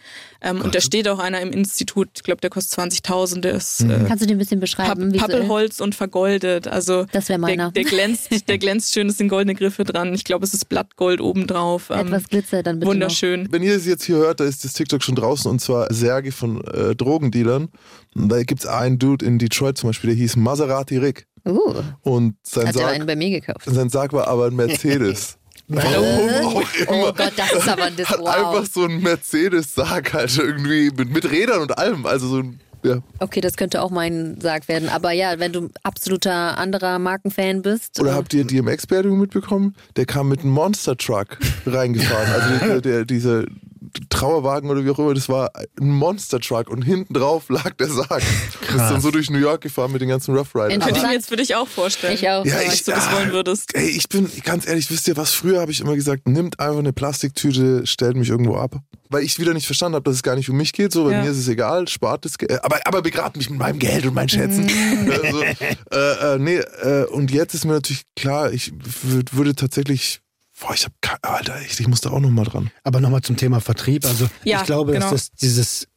Ähm, und da steht auch einer im Institut, ich glaube, der kostet 20.000. Der ist äh, Kannst du dir ein bisschen Papp beschreiben? visuell? Pappelholz und vergoldet. Also Das wär meiner. Der, der glänzt, der glänzt schön, es sind goldene Griffe dran. Ich glaube, es ist Blattgold obendrauf. Ähm, Etwas Glitzer dann bitte wunderschön. Wenn ihr es jetzt hier hört, da ist das TikTok schon draußen und zwar Särge von äh, Drogendealern. Da gibt es einen Dude in Detroit zum Beispiel, der hieß Maserati Rick. noch. Uh, Und sein hat Sarg, einen bei mir gekauft. sein Sarg war aber ein <laughs> Mercedes. Warum auch immer. Oh Gott, das ist aber das Hat wow. einfach so ein Mercedes-Sarg halt irgendwie mit, mit Rädern und allem. Also so ein, ja. Okay, das könnte auch mein Sarg werden. Aber ja, wenn du absoluter anderer Markenfan bist. Oder äh, habt ihr DMX-Beerdigung mitbekommen? Der kam mit einem Monster-Truck reingefahren. Also der, der, dieser Trauerwagen oder wie auch immer, das war ein Monster-Truck und hinten drauf lag der Sarg. Das ist dann so durch New York gefahren mit den ganzen Rough Riders. Könnte ich mir jetzt für dich auch vorstellen. Ich auch. Ja, ich, du das ah, wollen würdest. Ey, ich bin ganz ehrlich, wisst ihr was? Früher habe ich immer gesagt, nimmt einfach eine Plastiktüte, stellt mich irgendwo ab. Weil ich wieder nicht verstanden habe, dass es gar nicht um mich geht. So, bei Ja. mir ist es egal, spart das Geld. Aber, aber begrabt mich mit meinem Geld und meinen Schätzen. <laughs> also, äh, äh, nee, äh, und jetzt ist mir natürlich klar, ich würd, würde tatsächlich. Boah, ich hab Alter, ich, ich muss da auch noch mal dran. Aber nochmal zum Thema Vertrieb. Also Ja, ich glaube, genau. dass das dieses,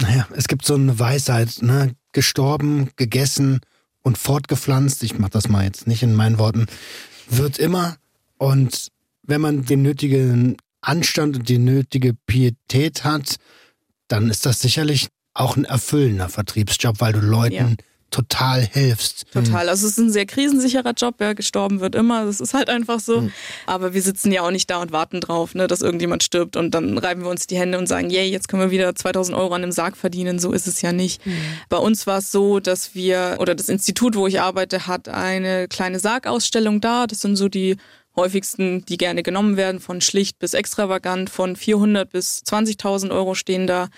naja, es gibt so eine Weisheit, ne? Gestorben, gegessen und fortgepflanzt, ich mache das mal jetzt nicht in meinen Worten, wird immer. Und wenn man den nötigen Anstand und die nötige Pietät hat, dann ist das sicherlich auch ein erfüllender Vertriebsjob, weil du Leuten Ja. Total hilfst. Total. Also es ist ein sehr krisensicherer Job, ja, gestorben wird immer. Das ist halt einfach so. Hm. Aber wir sitzen ja auch nicht da und warten drauf, ne, dass irgendjemand stirbt und dann reiben wir uns die Hände und sagen, yay, jetzt können wir wieder 2000 Euro an einem Sarg verdienen. So ist es ja nicht. Bei uns war es so, dass wir, oder das Institut, wo ich arbeite, hat eine kleine Sargausstellung da. Das sind so die häufigsten, die gerne genommen werden, von schlicht bis extravagant, von 400 bis 20.000 Euro stehen da.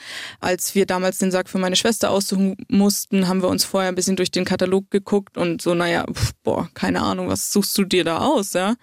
Als wir damals den Sarg für meine Schwester aussuchen mussten, haben wir uns vorher ein bisschen durch den Katalog geguckt und so, naja, pf, boah, keine Ahnung, was suchst du dir da aus, ja?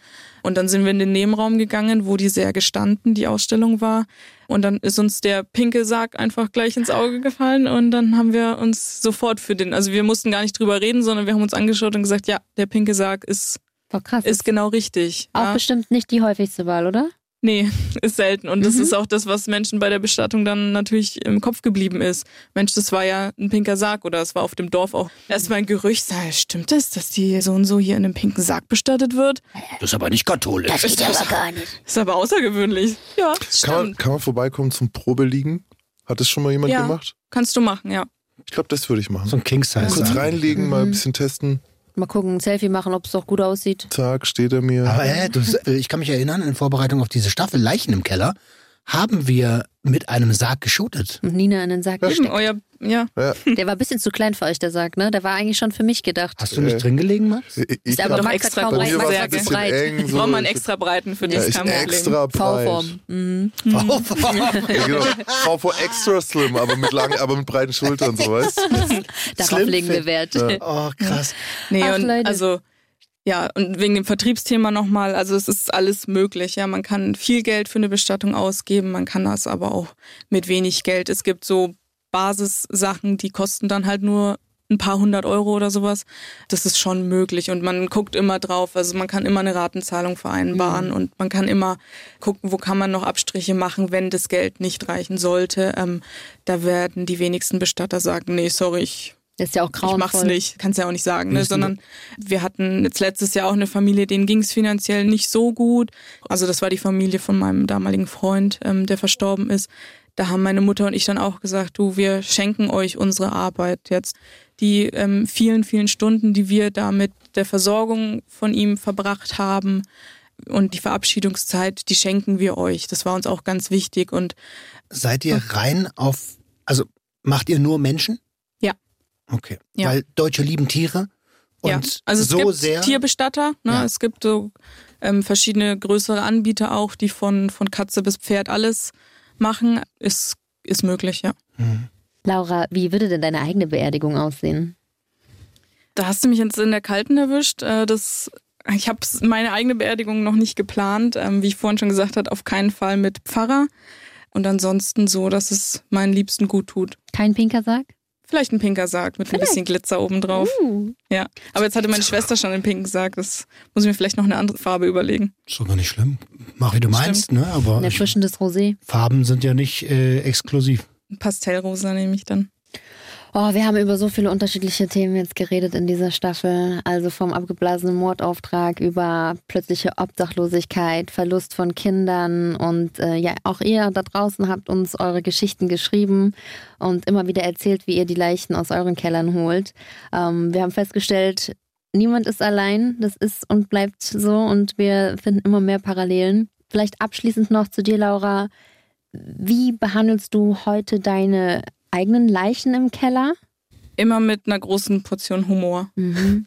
Und dann sind wir in den Nebenraum gegangen, wo die Särge standen, die Ausstellung war. Und dann ist uns der pinke Sarg einfach gleich ins Auge gefallen und dann haben wir uns sofort für den, also wir mussten gar nicht drüber reden, sondern wir haben uns angeschaut und gesagt, ja, der pinke Sarg ist, Boah, krass. ist genau richtig. auch ja. bestimmt nicht die häufigste Wahl, oder? Nee, <laughs> ist selten. Und das ist auch das, was Menschen bei der Bestattung dann natürlich im Kopf geblieben ist. Mensch, das war ja ein pinker Sarg oder es war auf dem Dorf auch erstmal ein Gerücht. Stimmt das, dass die so und so hier in einem pinken Sarg bestattet wird? Das ist aber nicht katholisch. Das geht aber gar nicht. <laughs> Ist aber außergewöhnlich. Ja, Kann man, kann man vorbeikommen zum Probeliegen? Hat das schon mal jemand Ja. gemacht? Kannst du machen, ja. Ich glaube, das würde ich machen. So ein King-Size. Kurz reinlegen, mal ein bisschen testen. Mal gucken, ein Selfie machen, ob es doch gut aussieht. Zack, steht er mir. Aber äh, du, ich kann mich erinnern, in Vorbereitung auf diese Staffel Leichen im Keller haben wir mit einem Sarg geshootet. Und Nina in den Sarg Eben, gesteckt. euer, ja. ja, Der war ein bisschen zu klein für euch, der Sarg, ne? Der war eigentlich schon für mich gedacht. Hast du nicht drin gelegen, Max? ich, ich Ist aber doch extra mir war ein bisschen breit. eng. Ich so. brauche mal einen extra breiten für Ja, Problem. extra breit. V-Form. Mhm. Ja, genau. VV extra slim, aber mit langen, aber mit breiten Schultern, so weißt <laughs> Darauf Slim legen wir. Wert. Oh, krass. Nee, Ach, und Leute. also ja, und wegen dem Vertriebsthema nochmal, also es ist alles möglich. Ja, man kann viel Geld für eine Bestattung ausgeben, man kann das aber auch mit wenig Geld. Es gibt so Basissachen, die kosten dann halt nur ein paar hundert Euro oder sowas. Das ist schon möglich und man guckt immer drauf. Also man kann immer eine Ratenzahlung vereinbaren und man kann immer gucken, wo kann man noch Abstriche machen, wenn das Geld nicht reichen sollte. Ähm, da werden die wenigsten Bestatter sagen, nee, sorry, ich ist ja auch ich mach's nicht, kannst ja auch nicht sagen, ne? sondern wir hatten jetzt letztes Jahr auch eine Familie, denen ging's finanziell nicht so gut. Also das war die Familie von meinem damaligen Freund, ähm, der verstorben ist. Da haben meine Mutter und ich dann auch gesagt, du, wir schenken euch unsere Arbeit jetzt. Die ähm, vielen, vielen Stunden, die wir da mit der Versorgung von ihm verbracht haben und die Verabschiedungszeit, die schenken wir euch. Das war uns auch ganz wichtig und Seid ihr rein auf, also macht ihr nur Menschen? Ja. Okay. Ja. Weil Deutsche lieben Tiere und ja, also es so gibt sehr. Tierbestatter, ne? Ja. es gibt so ähm, verschiedene größere Anbieter auch, die von, von Katze bis Pferd alles machen. Ist, ist möglich, ja. Mhm. Laura, wie würde denn deine eigene Beerdigung aussehen? Da hast du mich jetzt in der Kalten erwischt. Äh, das, ich habe meine eigene Beerdigung noch nicht geplant. Ähm, wie ich vorhin schon gesagt habe, auf keinen Fall mit Pfarrer. Und ansonsten so, dass es meinen Liebsten gut tut. Kein pinker Sarg? Vielleicht ein pinker Sarg mit ein bisschen Glitzer obendrauf. Uh. Ja. Aber jetzt hatte meine Schwester schon einen pinken Sarg. Das muss ich mir vielleicht noch eine andere Farbe überlegen. Ist doch gar nicht schlimm. Mach wie du meinst, ne? Aber Ein erfrischendes Rosé. Farben sind ja nicht äh, exklusiv. Ein Pastellrosa nehme ich dann. Oh, wir haben über so viele unterschiedliche Themen jetzt geredet in dieser Staffel. Also vom abgeblasenen Mordauftrag über plötzliche Obdachlosigkeit, Verlust von Kindern und äh, ja, auch ihr da draußen habt uns eure Geschichten geschrieben und immer wieder erzählt, wie ihr die Leichen aus euren Kellern holt. Ähm, wir haben festgestellt, niemand ist allein. Das ist und bleibt so und wir finden immer mehr Parallelen. Vielleicht abschließend noch zu dir, Laura. Wie behandelst du heute deine eigenen Leichen im Keller? Immer mit einer großen Portion Humor. Mhm.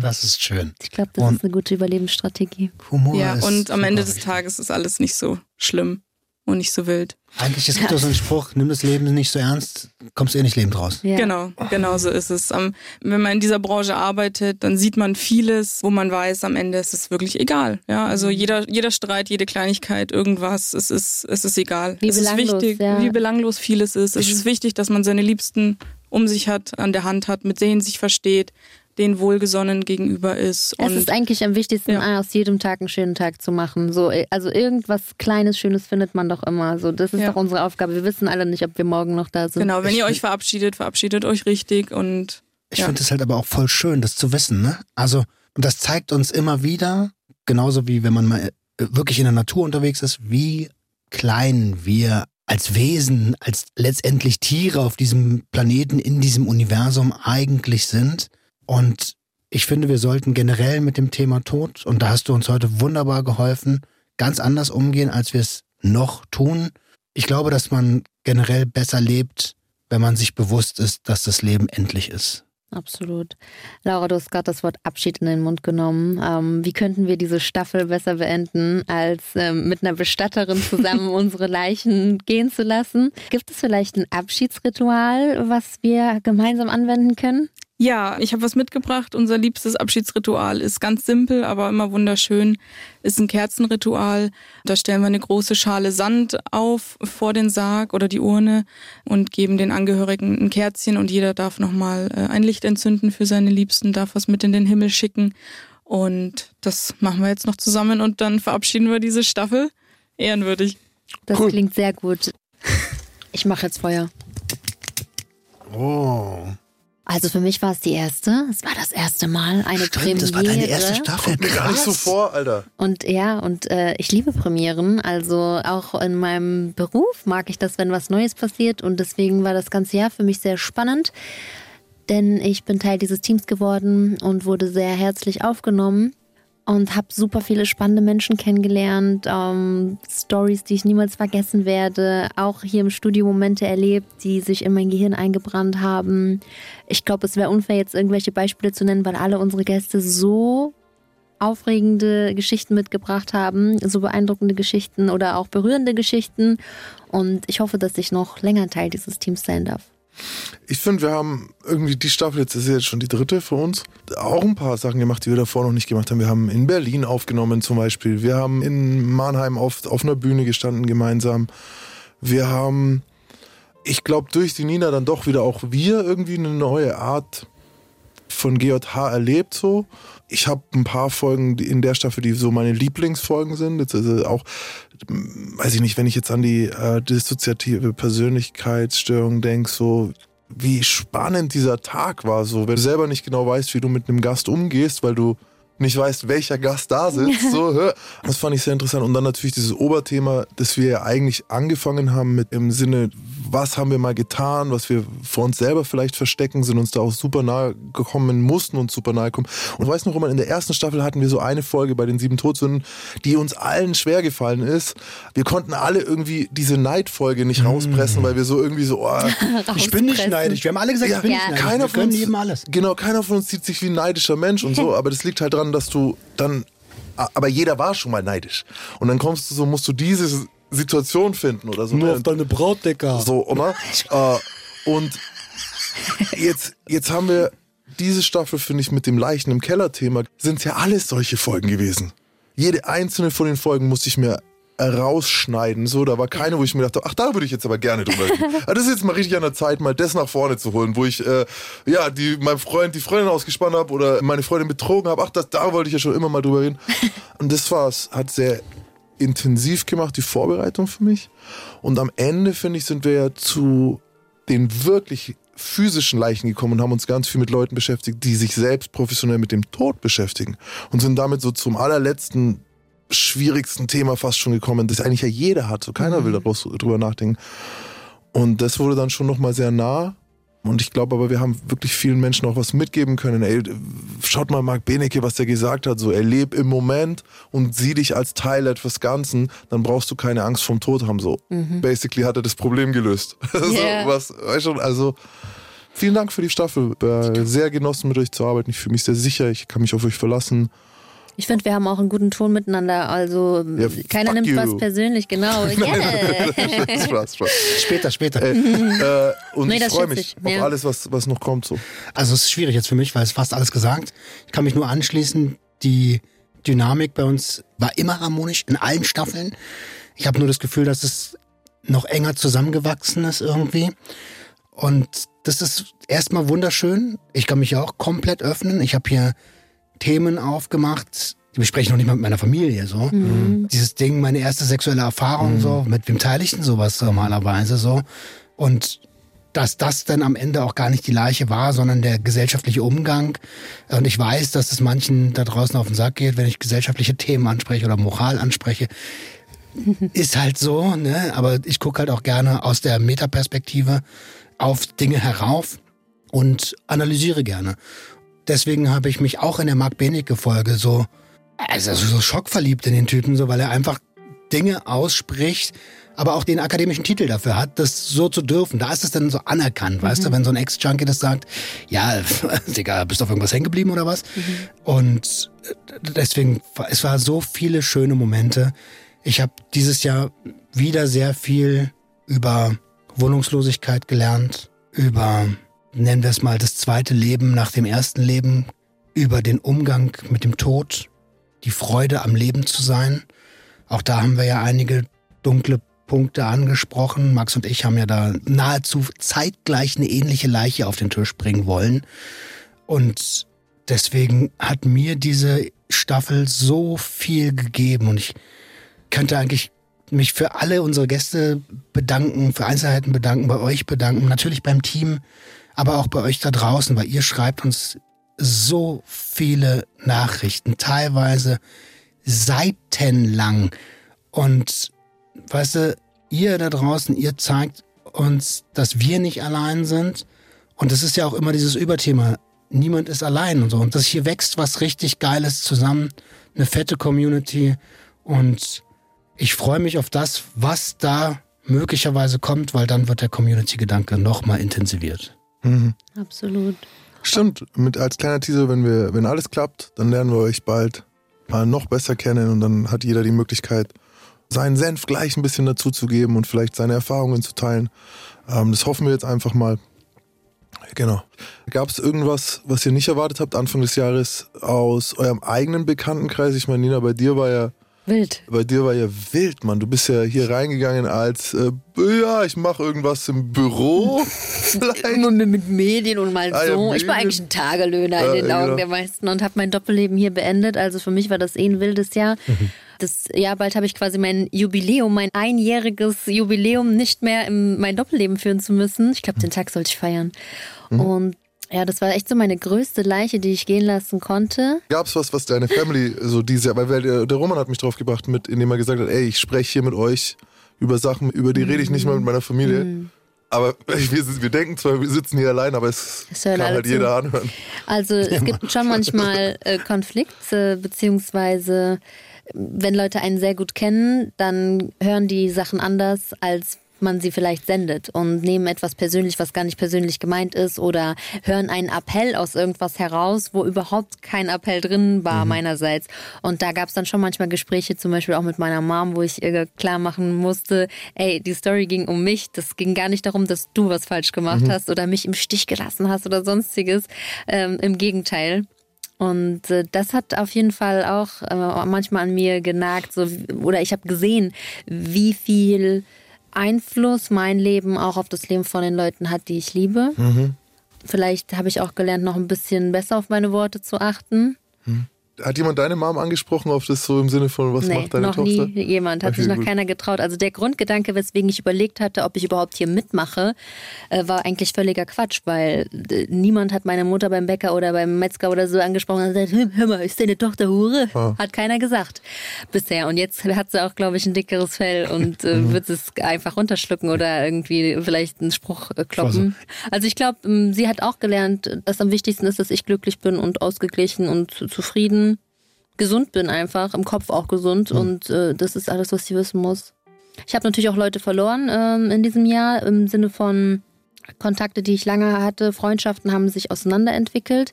Das ist schön. Ich glaube, das Und- ist eine gute Überlebensstrategie. Humor ja, ist und am Ende des. Tages ist alles nicht so schlimm und nicht so wild. Eigentlich es gibt doch so einen Spruch, nimm das Leben nicht so ernst, kommst eh nicht lebend raus. Ja. Genau, genau so ist es. Ähm, Wenn man in dieser Branche arbeitet, dann sieht man vieles, wo man weiß, am Ende ist es wirklich egal. Ja, also Mhm. jeder, jeder Streit, jede Kleinigkeit, irgendwas, es ist, es ist egal. Wie es ist belanglos, wichtig, ja. wie belanglos vieles ist. Es ist wichtig, dass man seine Liebsten um sich hat, an der Hand hat, mit denen sich versteht, denen wohlgesonnen gegenüber ist. Es Und ist eigentlich am wichtigsten, Ja. aus jedem Tag einen schönen Tag zu machen. So, äh, also irgendwas Kleines, Schönes findet man doch immer. So, das ist Ja. doch unsere Aufgabe. Wir wissen alle nicht, ob wir morgen noch da sind. genau, wenn Ich ihr euch verabschiedet, verabschiedet euch richtig und Ich Ja. finde es halt aber auch voll schön, das zu wissen, ne? Also, und das zeigt uns immer wieder, genauso wie wenn man mal äh, wirklich in der Natur unterwegs ist, wie klein wir als Wesen, als letztendlich Tiere auf diesem Planeten, in diesem Universum eigentlich sind. Und ich finde, wir sollten generell mit dem Thema Tod, und da hast du uns heute wunderbar geholfen, ganz anders umgehen, als wir es noch tun. Ich glaube, dass man generell besser lebt, wenn man sich bewusst ist, dass das Leben endlich ist. Absolut. Laura, du hast gerade das Wort Abschied in den Mund genommen. Ähm, wie könnten wir diese Staffel besser beenden, als ähm, mit einer Bestatterin zusammen <laughs> unsere Leichen gehen zu lassen? Gibt es vielleicht ein Abschiedsritual, was wir gemeinsam anwenden können? Ja, ich habe was mitgebracht. Unser liebstes Abschiedsritual ist ganz simpel, aber immer wunderschön. Ist ein Kerzenritual. Da stellen wir eine große Schale Sand auf vor den Sarg oder die Urne und geben den Angehörigen ein Kerzchen und jeder darf nochmal äh, ein Licht entzünden für seine Liebsten, darf was mit in den Himmel schicken. Und das machen wir jetzt noch zusammen und dann verabschieden wir diese Staffel. Ehrenwürdig. Das Cool. klingt sehr gut. Ich mache jetzt Feuer. Oh. Also für mich war es die erste. Es war das erste Mal eine Stimmt, Premiere. das war deine erste Staffel. Mir gar nicht so vor, Alter. Und ja, und äh, ich liebe Premieren. Also auch in meinem Beruf mag ich das, wenn was Neues passiert. Und deswegen war das ganze Jahr für mich sehr spannend. Denn ich bin Teil dieses Teams geworden und wurde sehr herzlich aufgenommen und habe super viele spannende Menschen kennengelernt, ähm, Stories, die ich niemals vergessen werde, auch hier im Studio Momente erlebt, die sich in mein Gehirn eingebrannt haben. Ich glaube, es wäre unfair, jetzt irgendwelche Beispiele zu nennen, weil alle unsere Gäste so aufregende Geschichten mitgebracht haben, so beeindruckende Geschichten oder auch berührende Geschichten. Und ich hoffe, dass ich noch länger Teil dieses Teams sein darf. Ich finde, wir haben irgendwie die Staffel, jetzt ist jetzt schon die dritte für uns, auch ein paar Sachen gemacht, die wir davor noch nicht gemacht haben. Wir haben in Berlin aufgenommen zum Beispiel. Wir haben in Mannheim auf, auf einer Bühne gestanden gemeinsam. Wir haben, ich glaube, durch die Nina dann doch wieder auch wir irgendwie eine neue Art von GJH erlebt so. Ich habe ein paar Folgen in der Staffel, die so meine Lieblingsfolgen sind. Jetzt ist auch, weiß ich nicht, wenn ich jetzt an die äh, dissoziative Persönlichkeitsstörung denke, so wie spannend dieser Tag war. So, wenn du selber nicht genau weißt, wie du mit einem Gast umgehst, weil du nicht weißt, welcher Gast da sitzt. <laughs> So, das fand ich sehr interessant. Und dann natürlich dieses Oberthema, das wir ja eigentlich angefangen haben mit im Sinne, was haben wir mal getan, was wir vor uns selber vielleicht verstecken, sind uns da auch super nahe gekommen, mussten uns super nahe kommen. Und weißt noch, Roman, in der ersten Staffel hatten wir so eine Folge bei den sieben Todsünden, die uns allen schwer gefallen ist. Wir konnten alle irgendwie diese Neidfolge nicht rauspressen, weil wir so irgendwie so, oh, <laughs> Ich bin nicht neidisch. Wir haben alle gesagt, Ja, ich bin ja. nicht neidisch. keiner Wir von können uns, jedem alles. Genau, keiner von uns sieht sich wie ein neidischer Mensch und so, <laughs> aber das liegt halt daran, dass du dann, aber jeder war schon mal neidisch. Und dann kommst du so, musst du diese Situation finden oder so. Nur ne? auf deine Braut. So, oder? <laughs> äh, und jetzt, jetzt haben wir diese Staffel, finde ich, mit dem Leichen im Keller-Thema, sind ja alles solche Folgen gewesen. Jede einzelne von den Folgen musste ich mir rausschneiden. So, da war keine, wo ich mir dachte, ach, da würde ich jetzt aber gerne drüber reden. <laughs> Ah, das ist jetzt mal richtig an der Zeit, mal das nach vorne zu holen, wo ich äh, ja die meinem Freund die Freundin ausgespannt habe oder meine Freundin betrogen habe. Ach, das, da wollte ich ja schon immer mal drüber reden. <laughs> Und das war's. Hat sehr intensiv gemacht, die Vorbereitung für mich. Und am Ende, finde ich, sind wir ja zu den wirklich physischen Leichen gekommen und haben uns ganz viel mit Leuten beschäftigt, die sich selbst professionell mit dem Tod beschäftigen. Und sind damit so zum allerletzten, schwierigsten Thema fast schon gekommen, das eigentlich ja jeder hat. So keiner will daraus drüber nachdenken. Und das wurde dann schon nochmal sehr nah. Und ich glaube aber, wir haben wirklich vielen Menschen auch was mitgeben können. Ey, schaut mal Marc Benecke, was der gesagt hat. So, erleb im Moment und sieh dich als Teil etwas Ganzen, dann brauchst du keine Angst vom Tod haben. So, basically hat er das Problem gelöst. <laughs> so, Yeah. was, weißt du, also, vielen Dank für die Staffel. Äh, Sehr genossen, mit euch zu arbeiten. Ich fühle mich sehr sicher. Ich kann mich auf euch verlassen. Ich finde, wir haben auch einen guten Ton miteinander. Also Ja, keiner nimmt you. was persönlich, genau. Yeah. Spaß, Spaß. Später, später. Äh, äh, und Nee, ich das freue mich ich, auf ja. alles, was, was noch kommt. So. Also es ist schwierig jetzt für mich, weil es fast alles gesagt. Ich kann mich nur anschließen. Die Dynamik bei uns war immer harmonisch in allen Staffeln. Ich habe nur das Gefühl, dass es noch enger zusammengewachsen ist irgendwie. Und das ist erstmal wunderschön. Ich kann mich ja auch komplett öffnen. Ich habe hier Themen aufgemacht. Die bespreche ich noch nicht mal mit meiner Familie so. Dieses Ding, meine erste sexuelle Erfahrung so, mit wem teile ich denn sowas normalerweise so? Und dass das dann am Ende auch gar nicht die Leiche war, sondern der gesellschaftliche Umgang. Und ich weiß, dass es manchen da draußen auf den Sack geht, wenn ich gesellschaftliche Themen anspreche oder Moral anspreche. <laughs> Ist halt so, ne? Aber ich gucke halt auch gerne aus der Metaperspektive auf Dinge herauf und analysiere gerne. Deswegen habe ich mich auch in der Marc Benecke-Folge so, also so schockverliebt in den Typen, so weil er einfach Dinge ausspricht, aber auch den akademischen Titel dafür hat, das so zu dürfen. Da ist es dann so anerkannt, weißt du, wenn so ein Ex-Junkie das sagt, ja, <laughs> Digga, bist du auf irgendwas hängen geblieben oder was? Und deswegen, es war so viele schöne Momente. Ich habe dieses Jahr wieder sehr viel über Wohnungslosigkeit gelernt, über, nennen wir es mal, das zweite Leben nach dem ersten Leben, über den Umgang mit dem Tod, die Freude am Leben zu sein. Auch da haben wir ja einige dunkle Punkte angesprochen. Max und ich haben ja da nahezu zeitgleich eine ähnliche Leiche auf den Tisch bringen wollen. Und deswegen hat mir diese Staffel so viel gegeben und ich könnte eigentlich mich für alle unsere Gäste bedanken, für Einzelheiten bedanken, bei euch bedanken, natürlich beim Team, aber auch bei euch da draußen, weil ihr schreibt uns so viele Nachrichten, teilweise seitenlang. Und weißt du, ihr da draußen, ihr zeigt uns, dass wir nicht allein sind. Und es ist ja auch immer dieses Überthema, niemand ist allein und so. Und das hier wächst was richtig Geiles zusammen, eine fette Community. Und ich freue mich auf das, was da möglicherweise kommt, weil dann wird der Community-Gedanke nochmal intensiviert. Absolut. Stimmt, mit als kleiner Teaser, wenn wir, wenn alles klappt, dann lernen wir euch bald mal noch besser kennen und dann hat jeder die Möglichkeit, seinen Senf gleich ein bisschen dazuzugeben und vielleicht seine Erfahrungen zu teilen. Ähm, das hoffen wir jetzt einfach mal. Genau. Gab es irgendwas, was ihr nicht erwartet habt Anfang des Jahres aus eurem eigenen Bekanntenkreis? Ich meine, Nina, bei dir war ja Wild. bei dir war ja wild, Mann. Du bist ja hier reingegangen als, äh, ja, ich mache irgendwas im Büro. <laughs> Nur mit Medien und mal Ah, ja, so. ich war eigentlich ein Tagelöhner Ja, in den ja, Augen genau. der meisten und habe mein Doppelleben hier beendet. Also für mich war das eh ein wildes Jahr. Mhm. das Jahr bald habe ich quasi mein Jubiläum, mein einjähriges Jubiläum nicht mehr in mein Doppelleben führen zu müssen. Ich glaube, den Tag sollte ich feiern. Mhm. Und ja, das war echt so meine größte Leiche, die ich gehen lassen konnte. Gab es was, was deine Family so diese, Jahr, weil der, der Roman hat mich drauf gebracht, mit, indem er gesagt hat, ey, ich spreche hier mit euch über Sachen, über die rede ich nicht mal mit meiner Familie. Mhm. Aber <laughs> wir, wir, denken zwar, wir sitzen hier allein, aber es kann halt jeder anhören. Also es ja, gibt schon <laughs> manchmal äh, Konflikte, beziehungsweise wenn Leute einen sehr gut kennen, dann hören die Sachen anders, als man sie vielleicht sendet und nehmen etwas persönlich, was gar nicht persönlich gemeint ist oder hören einen Appell aus irgendwas heraus, wo überhaupt kein Appell drin war mhm. meinerseits. Und da gab es dann schon manchmal Gespräche, zum Beispiel auch mit meiner Mom, wo ich ihr klar machen musste, ey, die Story ging um mich, das ging gar nicht darum, dass du was falsch gemacht mhm. hast oder mich im Stich gelassen hast oder sonstiges. Ähm, Im Gegenteil. Und äh, das hat auf jeden Fall auch äh, manchmal an mir genagt, so, oder ich habe gesehen, wie viel Einfluss mein Leben auch auf das Leben von den Leuten hat, die ich liebe. Mhm. Vielleicht habe ich auch gelernt, noch ein bisschen besser auf meine Worte zu achten. Mhm. Hat jemand deine Mom angesprochen auf das so im Sinne von, was nee, macht deine noch Tochter? Nie jemand, hat okay, sich noch gut. keiner getraut. Also der Grundgedanke, weswegen ich überlegt hatte, ob ich überhaupt hier mitmache, äh, war eigentlich völliger Quatsch, weil äh, niemand hat meine Mutter beim Bäcker oder beim Metzger oder so angesprochen und gesagt, hör mal, ist deine Tochter Hure? Ah. Hat keiner gesagt bisher. Und jetzt hat sie auch, glaube ich, ein dickeres Fell und äh, mhm. wird es einfach runterschlucken oder irgendwie vielleicht einen Spruch äh, kloppen. Also ich glaube, ähm, sie hat auch gelernt, dass am wichtigsten ist, dass ich glücklich bin und ausgeglichen und zufrieden gesund bin einfach, im Kopf auch gesund mhm. und äh, das ist alles, was ich wissen muss. Ich habe natürlich auch Leute verloren ähm, in diesem Jahr im Sinne von Kontakte, die ich lange hatte, Freundschaften haben sich auseinanderentwickelt.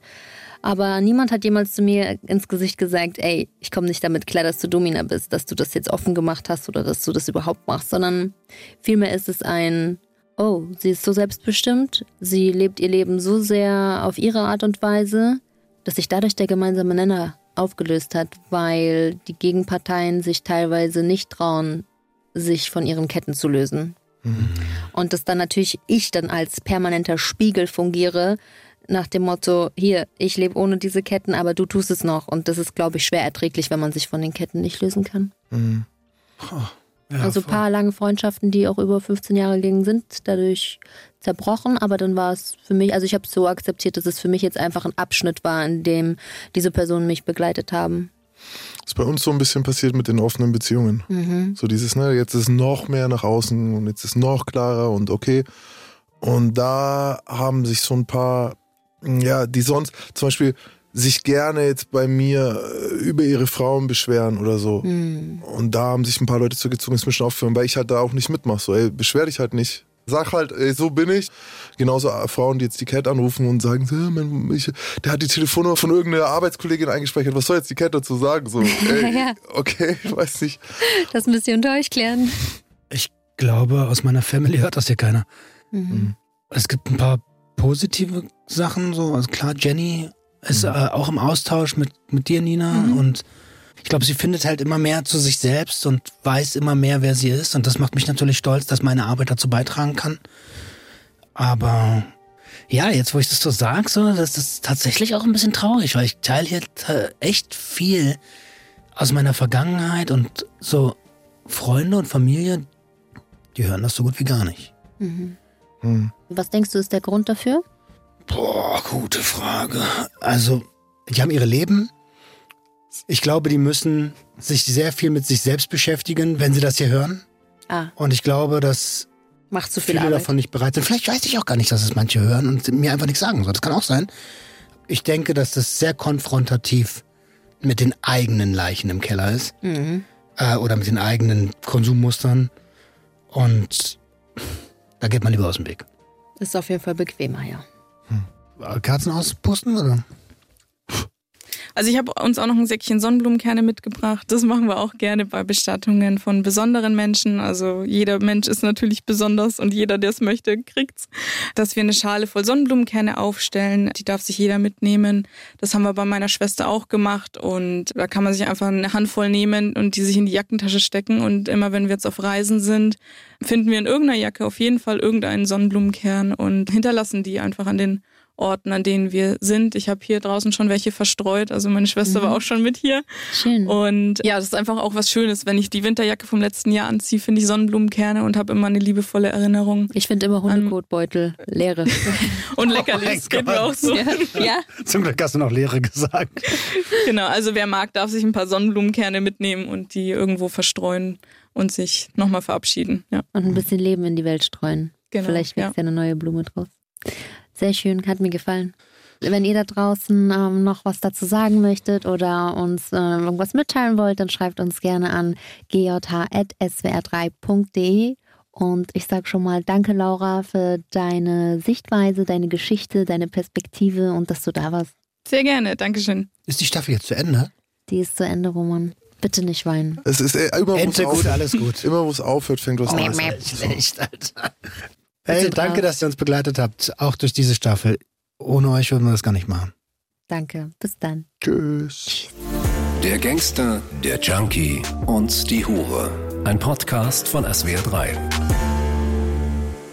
Aber niemand hat jemals zu mir ins Gesicht gesagt, ey, ich komme nicht damit klar, dass du Domina bist, dass du das jetzt offen gemacht hast oder dass du das überhaupt machst, sondern vielmehr ist es ein, oh, sie ist so selbstbestimmt, sie lebt ihr Leben so sehr auf ihre Art und Weise, dass sich dadurch der gemeinsame Nenner aufgelöst hat, weil die Gegenparteien sich teilweise nicht trauen, sich von ihren Ketten zu lösen. Mhm. Und dass dann natürlich ich dann als permanenter Spiegel fungiere, nach dem Motto, hier, ich lebe ohne diese Ketten, aber du tust es noch. Und das ist, glaube ich, schwer erträglich, wenn man sich von den Ketten nicht lösen kann. Mhm. Oh. Ja, also ein paar lange Freundschaften, die auch über 15 Jahre gingen, sind dadurch zerbrochen. Aber dann war es für mich, also ich habe es so akzeptiert, dass es für mich jetzt einfach ein Abschnitt war, in dem diese Personen mich begleitet haben. Das ist bei uns so ein bisschen passiert mit den offenen Beziehungen. Mhm. So dieses, ne, jetzt ist noch mehr nach außen und jetzt ist noch klarer und okay. Und da haben sich so ein paar, ja, die sonst, zum Beispiel, sich gerne jetzt bei mir äh, über ihre Frauen beschweren oder so. Mhm. Und da haben sich ein paar Leute zugezogen, ist mir schon aufgefallen, weil ich halt da auch nicht mitmache. So, ey, beschwer dich halt nicht. Sag halt, ey, so bin ich. Genauso äh, Frauen, die jetzt die Cat anrufen und sagen, mein, ich, der hat die Telefonnummer von irgendeiner Arbeitskollegin eingespeichert. Was soll jetzt die Cat dazu sagen? So, <laughs> ey, ja. okay, <laughs> weiß nicht. Das müsst ihr unter euch klären. Ich glaube, aus meiner Family hört das hier keiner. Mhm. Es gibt ein paar positive Sachen, so, also klar, Jenny ist mhm. äh, auch im Austausch mit, mit dir, Nina. Mhm. Und ich glaube, sie findet halt immer mehr zu sich selbst und weiß immer mehr, wer sie ist. Und das macht mich natürlich stolz, dass meine Arbeit dazu beitragen kann. Aber ja, jetzt wo ich das so sage, so, das ist tatsächlich auch ein bisschen traurig, weil ich teile hier echt viel aus meiner Vergangenheit und so Freunde und Familie, die hören das so gut wie gar nicht. Mhm. Hm. Was denkst du, ist der Grund dafür? Boah, gute Frage. Also, die haben ihre Leben. Ich glaube, die müssen sich sehr viel mit sich selbst beschäftigen, wenn sie das hier hören. Ah. Und ich glaube, dass Macht zu viel viele Arbeit. davon nicht bereit sind. Vielleicht weiß ich auch gar nicht, dass es manche hören und mir einfach nichts sagen. Das kann auch sein. Ich denke, dass das sehr konfrontativ mit den eigenen Leichen im Keller ist. Mhm. Äh, oder mit den eigenen Konsummustern. Und da geht man lieber aus dem Weg. Das ist auf jeden Fall bequemer, ja. Kerzen auspusten oder? Also ich habe uns auch noch ein Säckchen Sonnenblumenkerne mitgebracht. Das machen wir auch gerne bei Bestattungen von besonderen Menschen. Also jeder Mensch ist natürlich besonders und jeder, der es möchte, kriegt's. Dass wir eine Schale voll Sonnenblumenkerne aufstellen, die darf sich jeder mitnehmen. Das haben wir bei meiner Schwester auch gemacht und da kann man sich einfach eine Handvoll nehmen und die sich in die Jackentasche stecken und immer wenn wir jetzt auf Reisen sind, finden wir in irgendeiner Jacke auf jeden Fall irgendeinen Sonnenblumenkern und hinterlassen die einfach an den Orten, an denen wir sind. Ich habe hier draußen schon welche verstreut. Also meine Schwester Mhm. war auch schon mit hier. Schön. Und ja, das ist einfach auch was Schönes. Wenn ich die Winterjacke vom letzten Jahr anziehe, finde ich Sonnenblumenkerne und habe immer eine liebevolle Erinnerung. Ich finde immer Hundekotbeutel leere. <laughs> Und Leckerlis geht mir auch so. <laughs> ja. Zum Glück hast du noch Lehre gesagt. Genau, also wer mag, darf sich ein paar Sonnenblumenkerne mitnehmen und die irgendwo verstreuen und sich nochmal verabschieden. Ja. Und ein bisschen Leben in die Welt streuen. Genau, Vielleicht wächst ja. ja eine neue Blume draus. Sehr schön, hat mir gefallen. Wenn ihr da draußen ähm, noch was dazu sagen möchtet oder uns äh, irgendwas mitteilen wollt, dann schreibt uns gerne an gjh.swr3.de. Und ich sage schon mal Danke, Laura, für deine Sichtweise, deine Geschichte, deine Perspektive und dass du da warst. Sehr gerne, Dankeschön. Ist die Staffel jetzt zu Ende? Die ist zu Ende, Roman. Bitte nicht weinen. Es ist äh, immer, wo es aufhört, alles gut. immer, wo es aufhört, fängt was Neues an. Schlecht, Alter. Hey, danke, dass ihr uns begleitet habt, auch durch diese Staffel. Ohne euch würden wir das gar nicht machen. Danke. Bis dann. Tschüss. Der Gangster, der Junkie und die Hure. Ein Podcast von SWR3.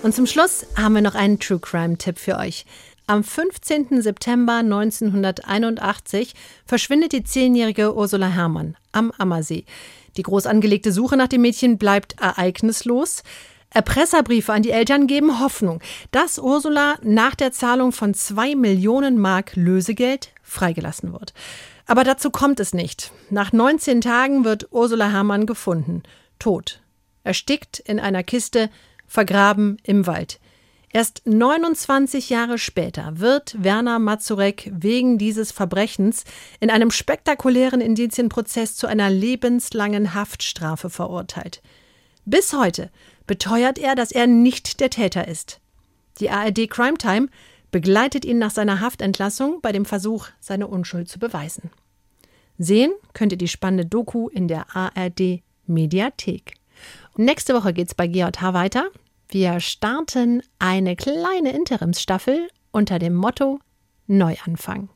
Und zum Schluss haben wir noch einen True Crime-Tipp für euch. Am 15. September 1981 verschwindet die zehnjährige Ursula Herrmann am Ammersee. Die groß angelegte Suche nach dem Mädchen bleibt ereignislos. Erpresserbriefe an die Eltern geben Hoffnung, dass Ursula nach der Zahlung von zwei Millionen Mark Lösegeld freigelassen wird. Aber dazu kommt es nicht. Nach 19 Tagen wird Ursula Herrmann gefunden, tot, erstickt in einer Kiste, vergraben im Wald. Erst 29 Jahre später wird Werner Mazurek wegen dieses Verbrechens in einem spektakulären Indizienprozess zu einer lebenslangen Haftstrafe verurteilt. Bis heute beteuert er, dass er nicht der Täter ist. Die ARD Crime Time begleitet ihn nach seiner Haftentlassung bei dem Versuch, seine Unschuld zu beweisen. Sehen könnt ihr die spannende Doku in der ARD Mediathek. Nächste Woche geht's bei GJH weiter. Wir starten eine kleine Interimsstaffel unter dem Motto Neuanfang.